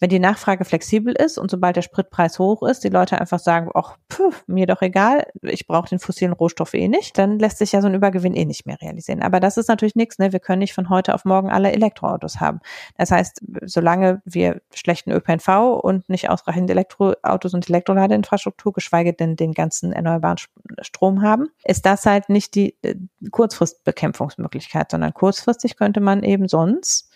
Wenn die Nachfrage flexibel ist und sobald der Spritpreis hoch ist, die Leute einfach sagen, ach, pf, mir doch egal, ich brauche den fossilen Rohstoff eh nicht, dann lässt sich ja so ein Übergewinn eh nicht mehr realisieren. Aber das ist natürlich nichts, ne? Wir können nicht von heute auf morgen alle Elektroautos haben. Das heißt, solange wir schlechten ÖPNV und nicht ausreichend Elektroautos und Elektroladeinfrastruktur, geschweige denn den ganzen erneuerbaren Strom haben, ist das halt nicht die äh, Kurzfristbekämpfungsmöglichkeit, sondern kurzfristig könnte man eben sonst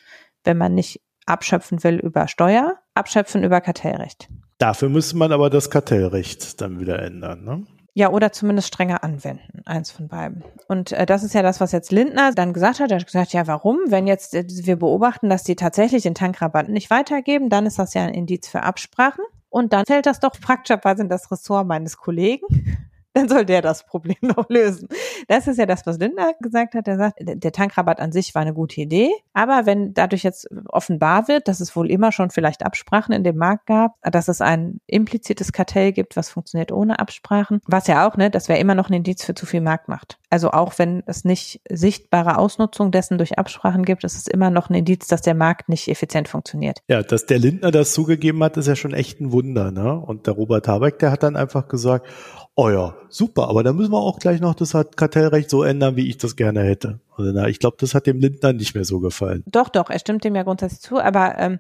wenn man nicht abschöpfen will über Steuer, abschöpfen über Kartellrecht. Dafür müsste man aber das Kartellrecht dann wieder ändern, ne? Ja, oder zumindest strenger anwenden, eins von beiden. Und äh, das ist ja das, was jetzt Lindner dann gesagt hat. Er hat gesagt, ja, warum? Wenn jetzt äh, wir beobachten, dass die tatsächlich den Tankrabatt nicht weitergeben, dann ist das ja ein Indiz für Absprachen. Und dann fällt das doch praktischerweise in das Ressort meines Kollegen dann soll der das Problem (laughs) noch lösen. Das ist ja das, was Linda gesagt hat. Er sagt, der Tankrabatt an sich war eine gute Idee, aber wenn dadurch jetzt offenbar wird, dass es wohl immer schon vielleicht Absprachen in dem Markt gab, dass es ein implizites Kartell gibt, was funktioniert ohne Absprachen, was ja auch, ne, das wäre immer noch ein Indiz für zu viel Marktmacht. Also auch wenn es nicht sichtbare Ausnutzung dessen durch Absprachen gibt, ist es immer noch ein Indiz, dass der Markt nicht effizient funktioniert. Ja, dass der Lindner das zugegeben hat, ist ja schon echt ein Wunder, ne? Und der Robert Habeck, der hat dann einfach gesagt, oh ja, super, aber da müssen wir auch gleich noch das Kartellrecht so ändern, wie ich das gerne hätte. Also na, ich glaube, das hat dem Lindner nicht mehr so gefallen. Doch, doch, er stimmt dem ja grundsätzlich zu, aber ähm,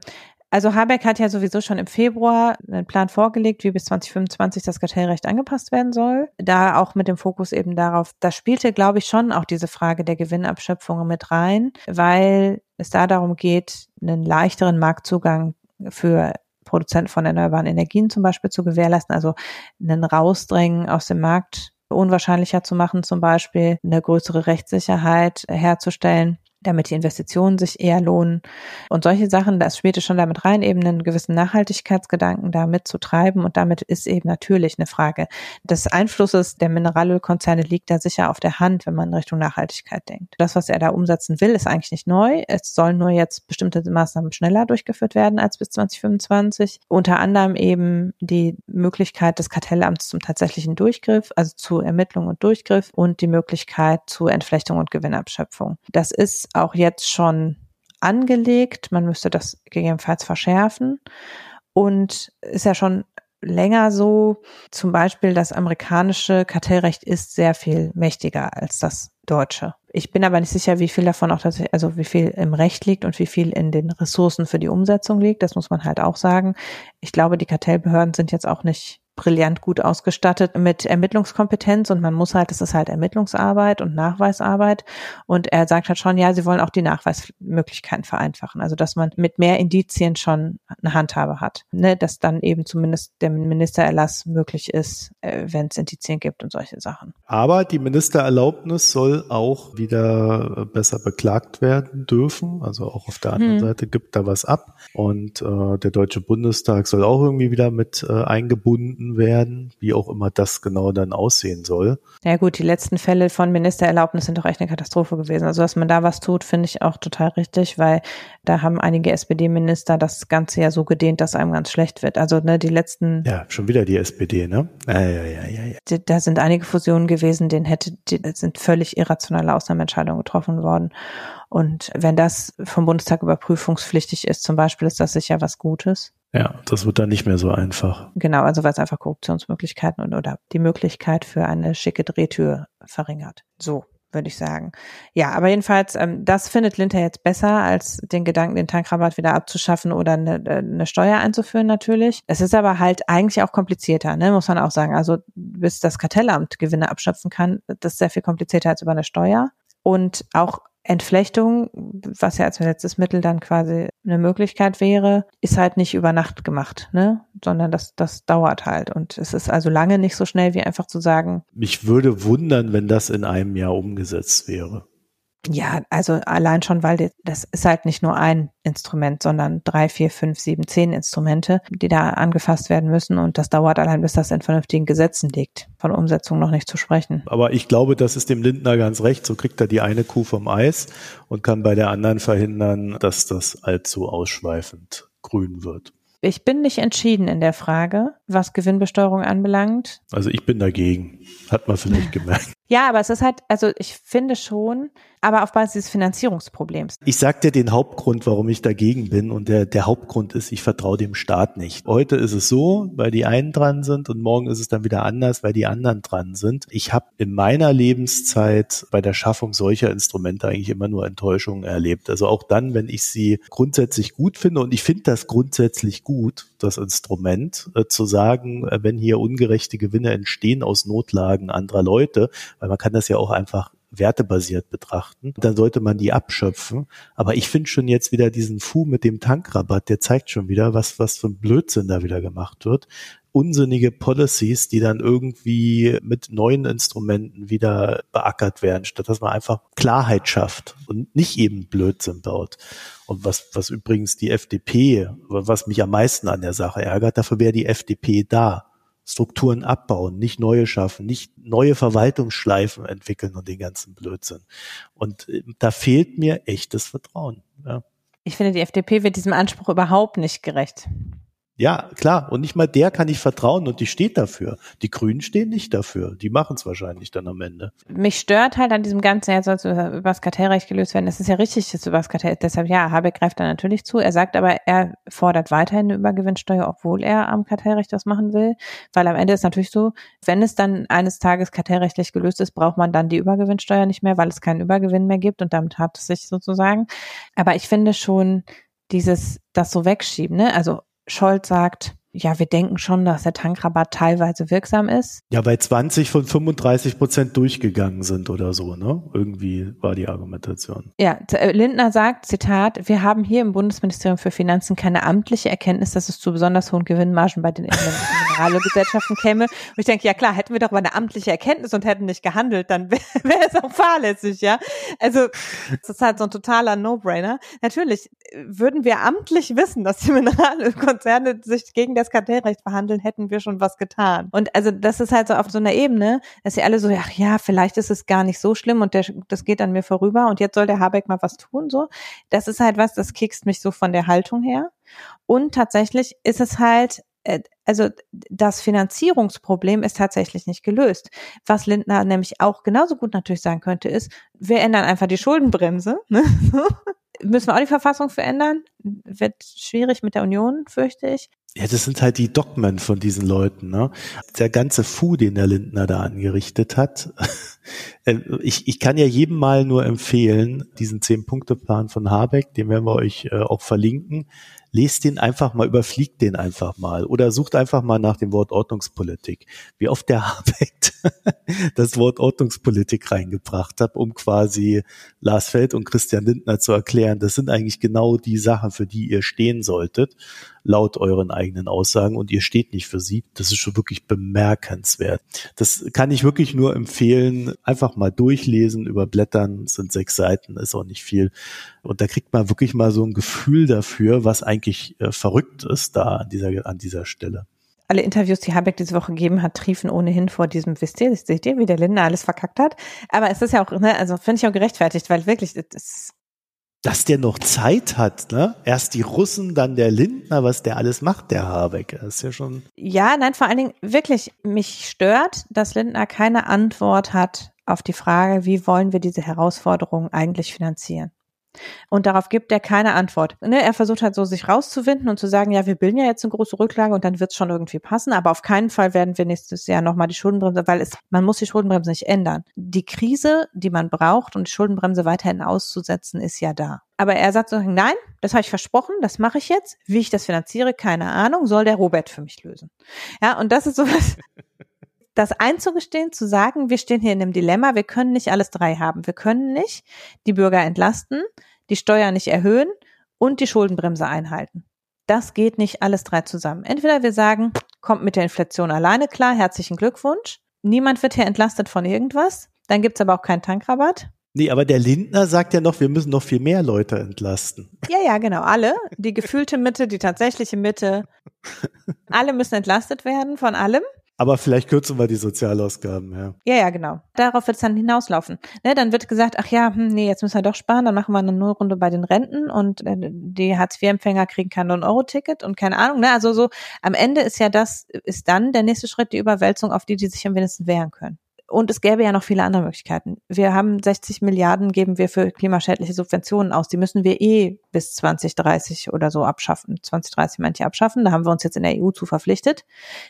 also Habeck hat ja sowieso schon im Februar einen Plan vorgelegt, wie bis 2025 das Kartellrecht angepasst werden soll. Da auch mit dem Fokus eben darauf, da spielte, glaube ich, schon auch diese Frage der Gewinnabschöpfung mit rein, weil es da darum geht, einen leichteren Marktzugang für Produzenten von erneuerbaren Energien zum Beispiel zu gewährleisten, also einen Rausdrängen aus dem Markt unwahrscheinlicher zu machen, zum Beispiel eine größere Rechtssicherheit herzustellen damit die Investitionen sich eher lohnen. Und solche Sachen, das spielte schon damit rein, eben einen gewissen Nachhaltigkeitsgedanken da mitzutreiben. Und damit ist eben natürlich eine Frage des Einflusses der Mineralölkonzerne liegt da sicher auf der Hand, wenn man in Richtung Nachhaltigkeit denkt. Das, was er da umsetzen will, ist eigentlich nicht neu. Es sollen nur jetzt bestimmte Maßnahmen schneller durchgeführt werden als bis 2025. Unter anderem eben die Möglichkeit des Kartellamts zum tatsächlichen Durchgriff, also zu Ermittlung und Durchgriff und die Möglichkeit zu Entflechtung und Gewinnabschöpfung. Das ist auch jetzt schon angelegt. Man müsste das gegebenenfalls verschärfen. Und ist ja schon länger so, zum Beispiel das amerikanische Kartellrecht ist sehr viel mächtiger als das deutsche. Ich bin aber nicht sicher, wie viel davon auch tatsächlich, also wie viel im Recht liegt und wie viel in den Ressourcen für die Umsetzung liegt. Das muss man halt auch sagen. Ich glaube, die Kartellbehörden sind jetzt auch nicht brillant gut ausgestattet mit Ermittlungskompetenz und man muss halt, das ist halt Ermittlungsarbeit und Nachweisarbeit. Und er sagt halt schon, ja, sie wollen auch die Nachweismöglichkeiten vereinfachen. Also, dass man mit mehr Indizien schon eine Handhabe hat. Ne, dass dann eben zumindest der Ministererlass möglich ist, äh, wenn es Indizien gibt und solche Sachen. Aber die Ministererlaubnis soll auch wieder besser beklagt werden dürfen. Also auch auf der anderen hm. Seite gibt da was ab. Und äh, der Deutsche Bundestag soll auch irgendwie wieder mit äh, eingebunden gefunden werden, wie auch immer das genau dann aussehen soll. Ja gut, die letzten Fälle von Ministererlaubnis sind doch echt eine Katastrophe gewesen. Also dass man da was tut, finde ich auch total richtig, weil da haben einige SPD-Minister das Ganze ja so gedehnt, dass einem ganz schlecht wird. Also ne, die letzten. Ja, schon wieder die SPD, ne? Ja, ja, ja, ja, ja. Da sind einige Fusionen gewesen, denen hätte, die sind völlig irrationale Ausnahmeentscheidungen getroffen worden. Und wenn das vom Bundestag überprüfungspflichtig ist, zum Beispiel, ist das sicher was Gutes. Ja, das wird dann nicht mehr so einfach. Genau, also weil es einfach Korruptionsmöglichkeiten und, oder die Möglichkeit für eine schicke Drehtür verringert. So würde ich sagen. Ja, aber jedenfalls, ähm, das findet Linter jetzt besser, als den Gedanken, den Tankrabatt wieder abzuschaffen oder eine, äh, eine Steuer einzuführen natürlich. Es ist aber halt eigentlich auch komplizierter, ne, muss man auch sagen. Also bis das Kartellamt Gewinne abschöpfen kann, das ist sehr viel komplizierter als über eine Steuer. Und auch Entflechtung, was ja als letztes Mittel dann quasi eine Möglichkeit wäre, ist halt nicht über Nacht gemacht, ne? Sondern das, das dauert halt. Und es ist also lange nicht so schnell, wie einfach zu sagen. Mich würde wundern, wenn das in einem Jahr umgesetzt wäre. Ja, also allein schon, weil das ist halt nicht nur ein Instrument, sondern drei, vier, fünf, sieben, zehn Instrumente, die da angefasst werden müssen. Und das dauert allein, bis das in vernünftigen Gesetzen liegt. Von Umsetzung noch nicht zu sprechen. Aber ich glaube, das ist dem Lindner ganz recht. So kriegt er die eine Kuh vom Eis und kann bei der anderen verhindern, dass das allzu ausschweifend grün wird. Ich bin nicht entschieden in der Frage. was Gewinnbesteuerung anbelangt. Also ich bin dagegen. Hat man vielleicht gemerkt. (laughs) Ja, aber es ist halt, also ich finde schon, aber auf Basis des Finanzierungsproblems. Ich sag dir den Hauptgrund, warum ich dagegen bin. Und der, der Hauptgrund ist, ich vertraue dem Staat nicht. Heute ist es so, weil die einen dran sind und morgen ist es dann wieder anders, weil die anderen dran sind. Ich habe in meiner Lebenszeit bei der Schaffung solcher Instrumente eigentlich immer nur Enttäuschungen erlebt. Also auch dann, wenn ich sie grundsätzlich gut finde und ich finde das grundsätzlich gut, das Instrument, äh, zu sagen, äh, wenn hier ungerechte Gewinne entstehen aus Notlagen anderer Leute, weil man kann das ja auch einfach wertebasiert betrachten, dann sollte man die abschöpfen. Aber ich finde schon jetzt wieder diesen Fu mit dem Tankrabatt, der zeigt schon wieder, was, was für ein Blödsinn da wieder gemacht wird. Unsinnige Policies, die dann irgendwie mit neuen Instrumenten wieder beackert werden, statt dass man einfach Klarheit schafft und nicht eben Blödsinn baut. Und was, was übrigens die FDP, was mich am meisten an der Sache ärgert, dafür wäre die FDP da Strukturen abbauen, nicht neue schaffen, nicht neue Verwaltungsschleifen entwickeln und den ganzen Blödsinn. Und äh, da fehlt mir echtes Vertrauen. Ja. Ich finde, die FDP wird diesem Anspruch überhaupt nicht gerecht. Ja, klar. Und nicht mal der kann ich vertrauen und die steht dafür. Die Grünen stehen nicht dafür. Die machen es wahrscheinlich dann am Ende. Mich stört halt an diesem Ganzen, er soll über das Kartellrecht gelöst werden. Es ist ja richtig, dass über das Kartell, deshalb ja, Habeck greift da natürlich zu. Er sagt aber, er fordert weiterhin eine Übergewinnsteuer, obwohl er am Kartellrecht was machen will. Weil am Ende ist natürlich so, wenn es dann eines Tages kartellrechtlich gelöst ist, braucht man dann die Übergewinnsteuer nicht mehr, weil es keinen Übergewinn mehr gibt und damit hat es sich sozusagen. Aber ich finde schon, dieses, das so wegschieben, ne? Also Scholz sagt, ja, wir denken schon, dass der Tankrabatt teilweise wirksam ist. Ja, weil 20 von 35 Prozent durchgegangen sind oder so, ne? Irgendwie war die Argumentation. Ja, äh, Lindner sagt, Zitat, wir haben hier im Bundesministerium für Finanzen keine amtliche Erkenntnis, dass es zu besonders hohen Gewinnmargen bei den Mineralgesellschaften käme. Und ich denke, ja klar, hätten wir doch mal eine amtliche Erkenntnis und hätten nicht gehandelt, dann wäre (laughs) wär es auch fahrlässig, ja? Also, das ist halt so ein totaler No-Brainer. Natürlich äh, würden wir amtlich wissen, dass die Mineralkonzerne sich gegen das Kartellrecht verhandeln, hätten wir schon was getan. Und also das ist halt so auf so einer Ebene, dass sie alle so, ach ja, vielleicht ist es gar nicht so schlimm und der, das geht an mir vorüber und jetzt soll der Habeck mal was tun, so. Das ist halt was, das kickst mich so von der Haltung her. Und tatsächlich ist es halt, äh, also das Finanzierungsproblem ist tatsächlich nicht gelöst. Was Lindner nämlich auch genauso gut natürlich sagen könnte, ist, wir ändern einfach die Schuldenbremse. Ne? (laughs) Müssen wir auch die Verfassung verändern? Wird schwierig mit der Union, fürchte ich. Ja, das sind halt die Dogmen von diesen Leuten. Ne? Der ganze Fu, den der Lindner da angerichtet hat. (laughs) Äh, ich, ich kann ja jedem mal nur empfehlen, diesen Zehn-Punkte-Plan von Habeck, den werden wir euch äh, auch verlinken lest den einfach mal, überfliegt den einfach mal oder sucht einfach mal nach dem Wort Ordnungspolitik. Wie oft der (laughs) Habeck das Wort Ordnungspolitik reingebracht hat, um quasi Lars Feld und Christian Lindner zu erklären, das sind eigentlich genau die Sachen, für die ihr stehen solltet, laut euren eigenen Aussagen und ihr steht nicht für sie. Das ist schon wirklich bemerkenswert. Das kann ich wirklich nur empfehlen, einfach mal durchlesen, überblättern, sind sechs Seiten, ist auch nicht viel. Und da kriegt man wirklich mal so ein Gefühl dafür, was eigentlich äh, verrückt ist da an dieser, an dieser Stelle alle Interviews, die Habeck diese Woche gegeben hat, triefen ohnehin vor diesem, wisst ihr, seht ihr, wie der Lindner alles verkackt hat. Aber es ist ja auch, ne, also finde ich auch gerechtfertigt, weil wirklich, das dass der noch Zeit hat, ne? Erst die Russen, dann der Lindner, was der alles macht, der Habeck. Das ist ja schon. Ja, nein, vor allen Dingen wirklich, mich stört, dass Lindner keine Antwort hat auf die Frage, wie wollen wir diese Herausforderungen eigentlich finanzieren? Und darauf gibt er keine Antwort. Ne, er versucht halt so, sich rauszuwinden und zu sagen, ja, wir bilden ja jetzt eine große Rücklage und dann wird es schon irgendwie passen, aber auf keinen Fall werden wir nächstes Jahr nochmal die Schuldenbremse, weil es, man muss die Schuldenbremse nicht ändern. Die Krise, die man braucht, um die Schuldenbremse weiterhin auszusetzen, ist ja da. Aber er sagt so, nein, das habe ich versprochen, das mache ich jetzt. Wie ich das finanziere, keine Ahnung, soll der Robert für mich lösen. Ja, und das ist sowas, (laughs) das einzugestehen, zu sagen, wir stehen hier in einem Dilemma, wir können nicht alles drei haben. Wir können nicht die Bürger entlasten, die Steuer nicht erhöhen und die Schuldenbremse einhalten. Das geht nicht alles drei zusammen. Entweder wir sagen, kommt mit der Inflation alleine klar, herzlichen Glückwunsch. Niemand wird hier entlastet von irgendwas. Dann gibt's aber auch keinen Tankrabatt. Nee, aber der Lindner sagt ja noch, wir müssen noch viel mehr Leute entlasten. Ja, ja, genau. Alle. Die gefühlte Mitte, die tatsächliche Mitte. (laughs) Alle müssen entlastet werden von allem. Aber vielleicht kürzen wir die Sozialausgaben, ja. Ja, ja, genau. Darauf wird es dann hinauslaufen. Ne, dann wird gesagt, ach ja, hm, nee, jetzt müssen wir doch sparen, dann machen wir eine Nullrunde bei den Renten und äh, die Hartz-IV-Empfänger kriegen kein 9-Euro-Ticket und keine Ahnung. Ne? Also so, am Ende ist ja das, ist dann der nächste Schritt die Überwälzung auf die, die sich am wenigsten wehren können. Und es gäbe ja noch viele andere Möglichkeiten. Wir haben 60 Milliarden geben wir für klimaschädliche Subventionen aus. Die müssen wir eh bis 2030 oder so abschaffen. 2030 manche abschaffen. Da haben wir uns jetzt in der EU zu verpflichtet.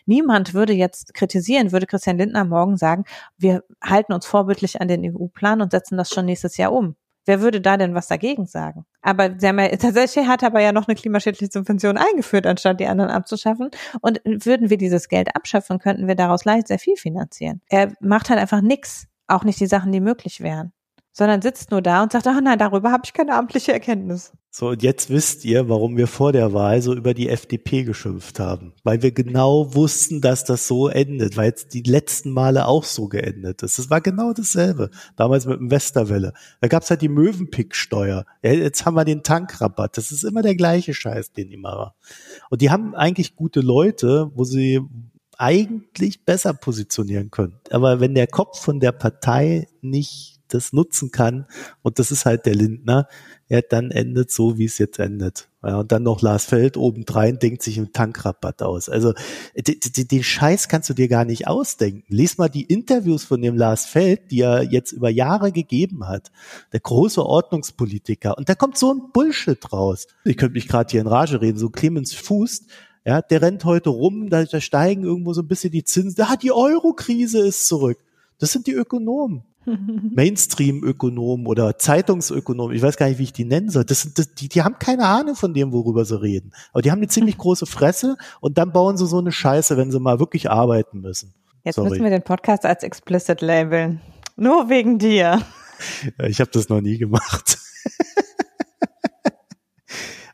Niemand würde jetzt kritisieren, würde Christian Lindner morgen sagen, wir halten uns vorbildlich an den EU-Plan und setzen das schon nächstes Jahr um. Wer würde da denn was dagegen sagen? Aber sie haben ja, tatsächlich hat aber ja noch eine klimaschädliche Subvention eingeführt, anstatt die anderen abzuschaffen. Und würden wir dieses Geld abschaffen, könnten wir daraus leicht sehr viel finanzieren. Er macht halt einfach nichts, auch nicht die Sachen, die möglich wären sondern sitzt nur da und sagt, ach nein, darüber habe ich keine amtliche Erkenntnis. So, und jetzt wisst ihr, warum wir vor der Wahl so über die FDP geschimpft haben. Weil wir genau wussten, dass das so endet, weil jetzt die letzten Male auch so geendet ist. Es war genau dasselbe. Damals mit dem Westerwelle. Da gab's halt die Möwenpicksteuer. Jetzt haben wir den Tankrabatt. Das ist immer der gleiche Scheiß, den immer war. Und die haben eigentlich gute Leute, wo sie eigentlich besser positionieren können. Aber wenn der Kopf von der Partei nicht das nutzen kann, und das ist halt der Lindner, ja, dann endet so, wie es jetzt endet. Ja, und dann noch Lars Feld obendrein denkt sich einen Tankrabatt aus. Also den Scheiß kannst du dir gar nicht ausdenken. Lies mal die Interviews von dem Lars Feld, die er jetzt über Jahre gegeben hat. Der große Ordnungspolitiker. Und da kommt so ein Bullshit raus. Ich könnte mich gerade hier in Rage reden. So Clemens Fuß, ja, der rennt heute rum, da, da steigen irgendwo so ein bisschen die Zinsen. Da hat die Euro-Krise ist zurück. Das sind die Ökonomen. (laughs) Mainstream-Ökonomen oder Zeitungsökonomen, ich weiß gar nicht, wie ich die nennen soll. Das sind, das, die, die haben keine Ahnung von dem, worüber sie reden. Aber die haben eine ziemlich (laughs) große Fresse und dann bauen sie so eine Scheiße, wenn sie mal wirklich arbeiten müssen. Jetzt Sorry. müssen wir den Podcast als explicit labeln. Nur wegen dir. (laughs) Ich habe das noch nie gemacht.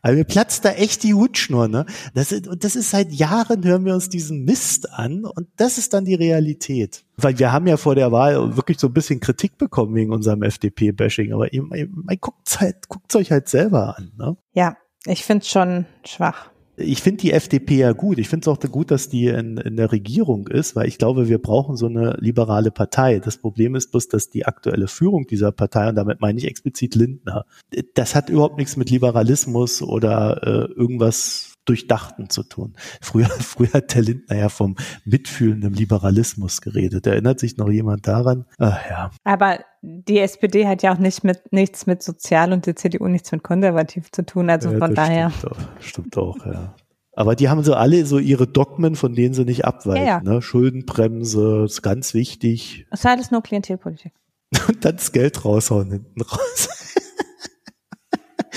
Also mir platzt da echt die Hutschnur, ne? Das ist, und das ist seit Jahren hören wir uns diesen Mist an und das ist dann die Realität. Weil wir haben ja vor der Wahl wirklich so ein bisschen Kritik bekommen wegen unserem FDP-Bashing, aber ihr, ihr, ihr guckt halt, guckt euch halt selber an, ne? Ja, ich find's schon schwach ich finde die FDP ja gut. Ich finde es auch gut, dass die in, in der Regierung ist, weil ich glaube, wir brauchen so eine liberale Partei. Das Problem ist bloß, dass die aktuelle Führung dieser Partei, und damit meine ich explizit Lindner, das hat überhaupt nichts mit Liberalismus oder äh, irgendwas Durchdachten zu tun. Früher, (laughs) früher hat der Lindner ja vom mitfühlenden Liberalismus geredet. Erinnert sich noch jemand daran? Ach, ja. Aber die SPD hat ja auch nicht mit, nichts mit sozial und die CDU nichts mit konservativ zu tun. Also ja, von daher. Stimmt auch, stimmt auch, ja. Aber die haben so alle so ihre Dogmen, von denen sie nicht abweichen. Ja, ja. Ne? Schuldenbremse ist ganz wichtig. Das ist alles nur Klientelpolitik. (laughs) Und dann das Geld raushauen hinten raus.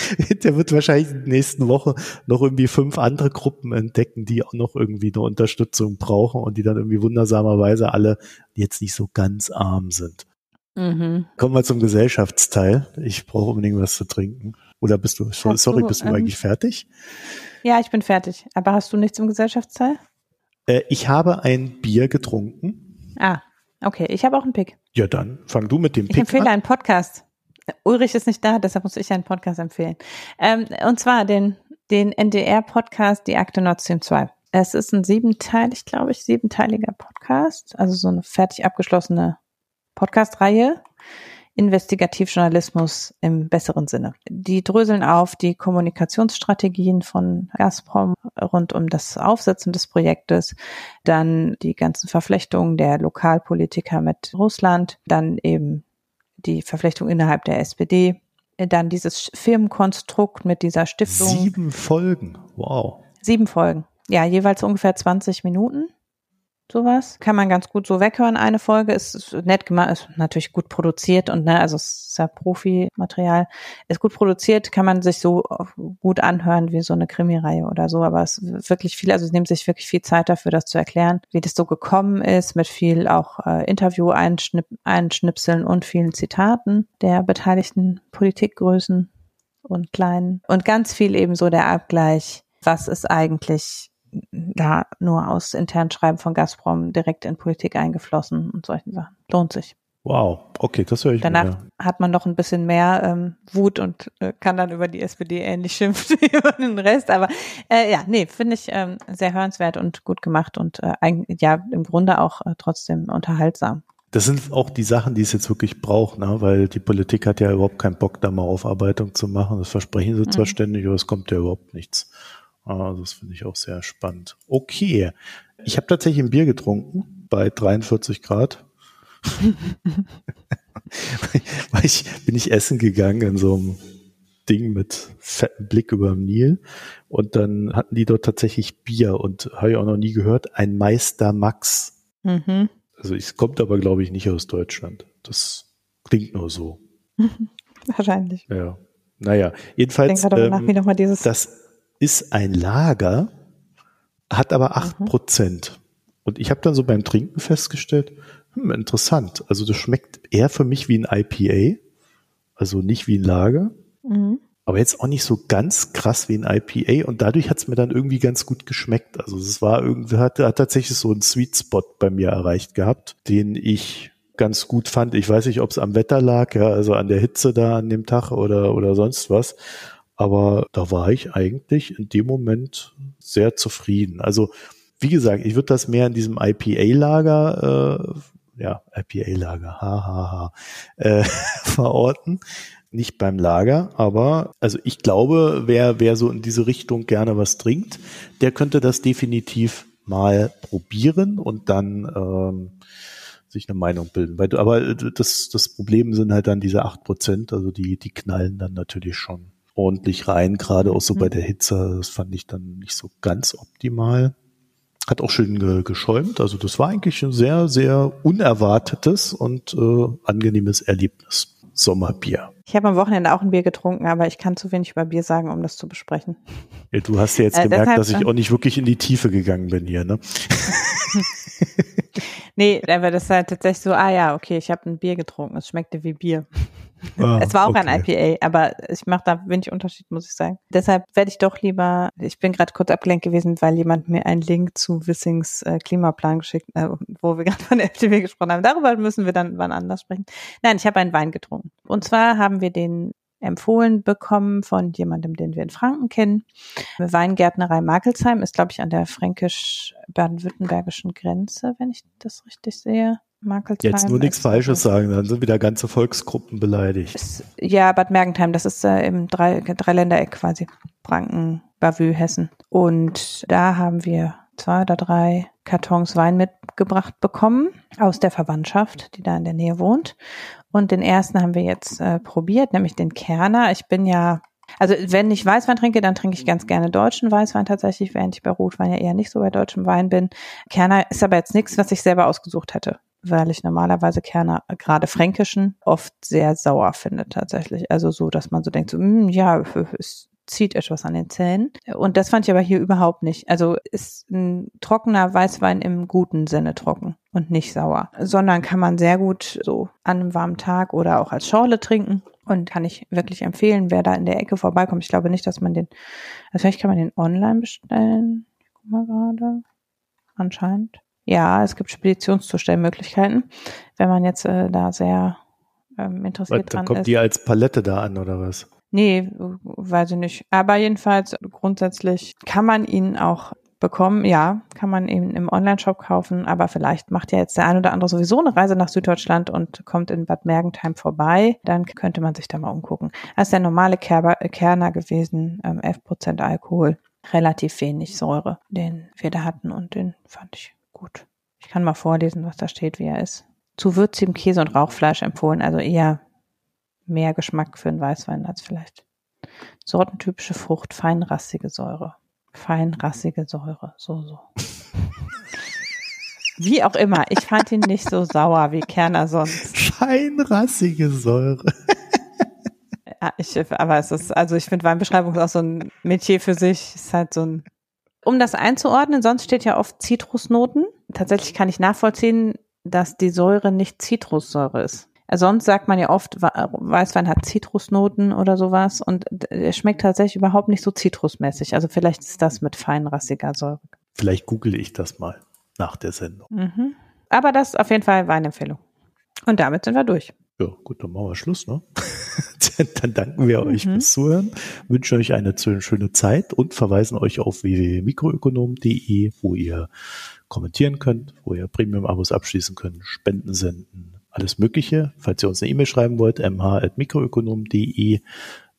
(laughs) der wird wahrscheinlich in der nächsten Woche noch irgendwie fünf andere Gruppen entdecken, die auch noch irgendwie eine Unterstützung brauchen und die dann irgendwie wundersamerweise alle jetzt nicht so ganz arm sind. Mhm. Kommen wir zum Gesellschaftsteil. Ich brauche unbedingt was zu trinken. Oder bist du, sorry, du, bist du ähm, eigentlich fertig? Ja, ich bin fertig. Aber hast du nichts im Gesellschaftsteil? Äh, ich habe ein Bier getrunken. Ah, okay. Ich habe auch einen Pick. Ja, dann fang du mit dem Pick an. Ich empfehle einen Podcast. Ulrich ist nicht da, deshalb muss ich einen Podcast empfehlen. Ähm, und zwar den, den NDR-Podcast Die Akte Nord Stream 2. Es ist ein siebenteilig, glaube ich, siebenteiliger Podcast, also so eine fertig abgeschlossene Podcast-Reihe. Investigativjournalismus im besseren Sinne. Die dröseln auf die Kommunikationsstrategien von Gazprom rund um das Aufsetzen des Projektes, dann die ganzen Verflechtungen der Lokalpolitiker mit Russland, dann eben die Verflechtung innerhalb der SPD, dann dieses Firmenkonstrukt mit dieser Stiftung. Sieben Folgen, wow. Sieben Folgen, ja, jeweils ungefähr 20 Minuten sowas. Kann man ganz gut so weghören. Eine Folge ist nett gemacht, ist natürlich gut produziert und ne, also es ist ja Profi-Material. Ist gut produziert, kann man sich so gut anhören wie so eine Krimireihe oder so, aber es ist wirklich viel, also es nimmt sich wirklich viel Zeit dafür, das zu erklären, wie das so gekommen ist, mit viel auch äh, Interview-Einschnipseln und vielen Zitaten der beteiligten Politikgrößen und Kleinen und ganz viel eben so der Abgleich, was ist eigentlich da nur aus internen Schreiben von Gazprom direkt in Politik eingeflossen und solchen Sachen. Lohnt sich. Wow, okay, das höre ich Danach mir. hat man noch ein bisschen mehr ähm, Wut und äh, kann dann über die SPD ähnlich schimpfen wie (laughs) über den Rest. Aber äh, ja, nee, finde ich ähm, sehr hörenswert und gut gemacht und äh, ja, im Grunde auch äh, trotzdem unterhaltsam. Das sind auch die Sachen, die es jetzt wirklich braucht, ne? weil die Politik hat ja überhaupt keinen Bock, da mal Aufarbeitung zu machen. Das versprechen sie zwar Mhm. ständig, aber es kommt ja überhaupt nichts. Also das finde ich auch sehr spannend. Okay, ich habe tatsächlich ein Bier getrunken bei 43 Grad. (laughs) Weil ich bin ich essen gegangen in so einem Ding mit fettem Blick über dem Nil und dann hatten die dort tatsächlich Bier und habe ich auch noch nie gehört, ein Meister Max. Mhm. Also es kommt aber, glaube ich, nicht aus Deutschland. Das klingt nur so. (laughs) Wahrscheinlich. Ja. Naja, Ich jedenfalls, denke gerade mal nach, wie ähm, nochmal dieses. das ist ein Lager, hat aber acht Mhm. Prozent. Und ich habe dann so beim Trinken festgestellt, hm, interessant. Also das schmeckt eher für mich wie ein IPA, also nicht wie ein Lager, mhm. aber jetzt auch nicht so ganz krass wie ein IPA. Und dadurch hat es mir dann irgendwie ganz gut geschmeckt. Also es war irgendwie, hat, hat tatsächlich so einen Sweet Spot bei mir erreicht gehabt, den ich ganz gut fand. Ich weiß nicht, ob es am Wetter lag, ja, also an der Hitze da an dem Tag oder, oder sonst was. Aber da war ich eigentlich in dem Moment sehr zufrieden. Also, wie gesagt, ich würde das mehr in diesem IPA-Lager, äh, ja, IPA-Lager, hahaha, äh, (laughs) verorten. Nicht beim Lager, aber also ich glaube, wer, wer so in diese Richtung gerne was trinkt, der könnte das definitiv mal probieren und dann ähm, sich eine Meinung bilden. Aber das, das Problem sind halt dann diese acht Prozent, also die, die knallen dann natürlich schon ordentlich rein, gerade auch so Mhm. bei der Hitze. Das fand ich dann nicht so ganz optimal. Hat auch schön ge geschäumt. Also das war eigentlich ein sehr, sehr unerwartetes und äh, angenehmes Erlebnis. Sommerbier. Ich habe am Wochenende auch ein Bier getrunken, aber ich kann zu wenig über Bier sagen, um das zu besprechen. (laughs) Ja, du hast ja jetzt Äh, gemerkt, dass ich auch nicht wirklich in die Tiefe gegangen bin hier, ne? (laughs) Nee, aber das ist halt tatsächlich so, ah ja, okay, ich habe ein Bier getrunken, es schmeckte wie Bier. Ah, es war auch okay. ein IPA, aber ich mache da wenig Unterschied, muss ich sagen. Deshalb werde ich doch lieber, ich bin gerade kurz abgelenkt gewesen, weil jemand mir einen Link zu Wissings äh, Klimaplan geschickt, äh, wo wir (laughs) gerade von der FDP gesprochen haben. Darüber müssen wir dann wann anders sprechen. Nein, ich habe einen Wein getrunken. Und zwar haben wir den empfohlen bekommen von jemandem, den wir in Franken kennen. Weingärtnerei Markelsheim ist, glaube ich, an der fränkisch-baden-württembergischen Grenze, wenn ich das richtig sehe. Markelsheim. Jetzt nur nichts Falsches sagen, dann sind wieder ganze Volksgruppen beleidigt. ist, ja, Bad Mergentheim, das ist äh, im Drei Dreiländereck quasi. Franken, Bavü, Hessen. Und da haben wir zwei oder drei Kartons Wein mitgebracht bekommen aus der Verwandtschaft, die da in der Nähe wohnt. Und den ersten haben wir jetzt äh, probiert, nämlich den Kerner. Ich bin ja, also wenn ich Weißwein trinke, dann trinke ich ganz gerne deutschen Weißwein tatsächlich, während ich bei Rotwein ja eher nicht so bei deutschem Wein bin. Kerner ist aber jetzt nichts, was ich selber ausgesucht hätte weil ich normalerweise Kerner, äh, gerade fränkischen, oft sehr sauer finde tatsächlich. Also so, dass man so denkt, so, "Mm, ja, (laughs) es zieht etwas an den Zähnen. Und das fand ich aber hier überhaupt nicht. Also ist ein trockener Weißwein im guten Sinne trocken und nicht sauer, sondern kann man sehr gut so an einem warmen Tag oder auch als Schorle trinken. Und kann ich wirklich empfehlen, wer da in der Ecke vorbeikommt. Ich glaube nicht, dass man den, also vielleicht kann man den online bestellen. Ich guck mal gerade. Anscheinend. Ja, es gibt Speditionszustellmöglichkeiten, wenn man jetzt äh, da sehr ähm, interessiert dann dran kommt ist. die als Palette da an, oder was? Nee, weiß ich nicht. Aber jedenfalls grundsätzlich kann man ihn auch bekommen. Ja, kann man ihn im Online-Shop kaufen. Aber vielleicht macht ja jetzt der ein oder andere sowieso eine Reise nach Süddeutschland und kommt in Bad Mergentheim vorbei. Dann könnte man sich da mal umgucken. Das ist der normale Kerber, Kerner gewesen, ähm, 11% Alkohol, relativ wenig Säure, den wir da hatten und den fand ich gut. Ich kann mal vorlesen, was da steht, wie er ist. Zu würzigem Käse und Rauchfleisch empfohlen, also eher mehr Geschmack für einen Weißwein als vielleicht. Sortentypische Frucht, feinrassige Säure. Feinrassige Säure, so, so. (laughs) Wie auch immer, ich fand ihn nicht so sauer wie Kerner sonst. Feinrassige Säure. (laughs) Ja, ich, aber es ist, also ich finde Weinbeschreibung ist auch so ein Metier für sich, ist halt so ein, um das einzuordnen, sonst steht ja oft Zitrusnoten. Tatsächlich kann ich nachvollziehen, dass die Säure nicht Zitrussäure ist. Also Sonst sagt man ja oft, Weißwein hat Zitrusnoten oder sowas und er schmeckt tatsächlich überhaupt nicht so zitrusmäßig. Also vielleicht ist das mit feinrassiger Säure. Vielleicht google ich das mal nach der Sendung. Mhm. Aber das ist auf jeden Fall Weinempfehlung. Und damit sind wir durch. Ja, gut, dann machen wir Schluss, ne? (laughs) dann danken wir euch mhm. fürs Zuhören, wünschen euch eine schöne Zeit und verweisen euch auf www.mikroökonom.de, wo ihr kommentieren könnt, wo ihr Premium-Abos abschließen könnt, Spenden senden, alles Mögliche. Falls ihr uns eine E-Mail schreiben wollt, mh.mikroökonom.de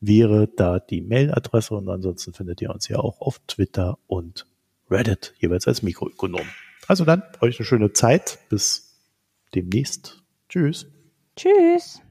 wäre da die Mailadresse und ansonsten findet ihr uns ja auch auf Twitter und Reddit, jeweils als Mikroökonom. Also dann, euch eine schöne Zeit. Bis demnächst. Tschüss. Tschüss.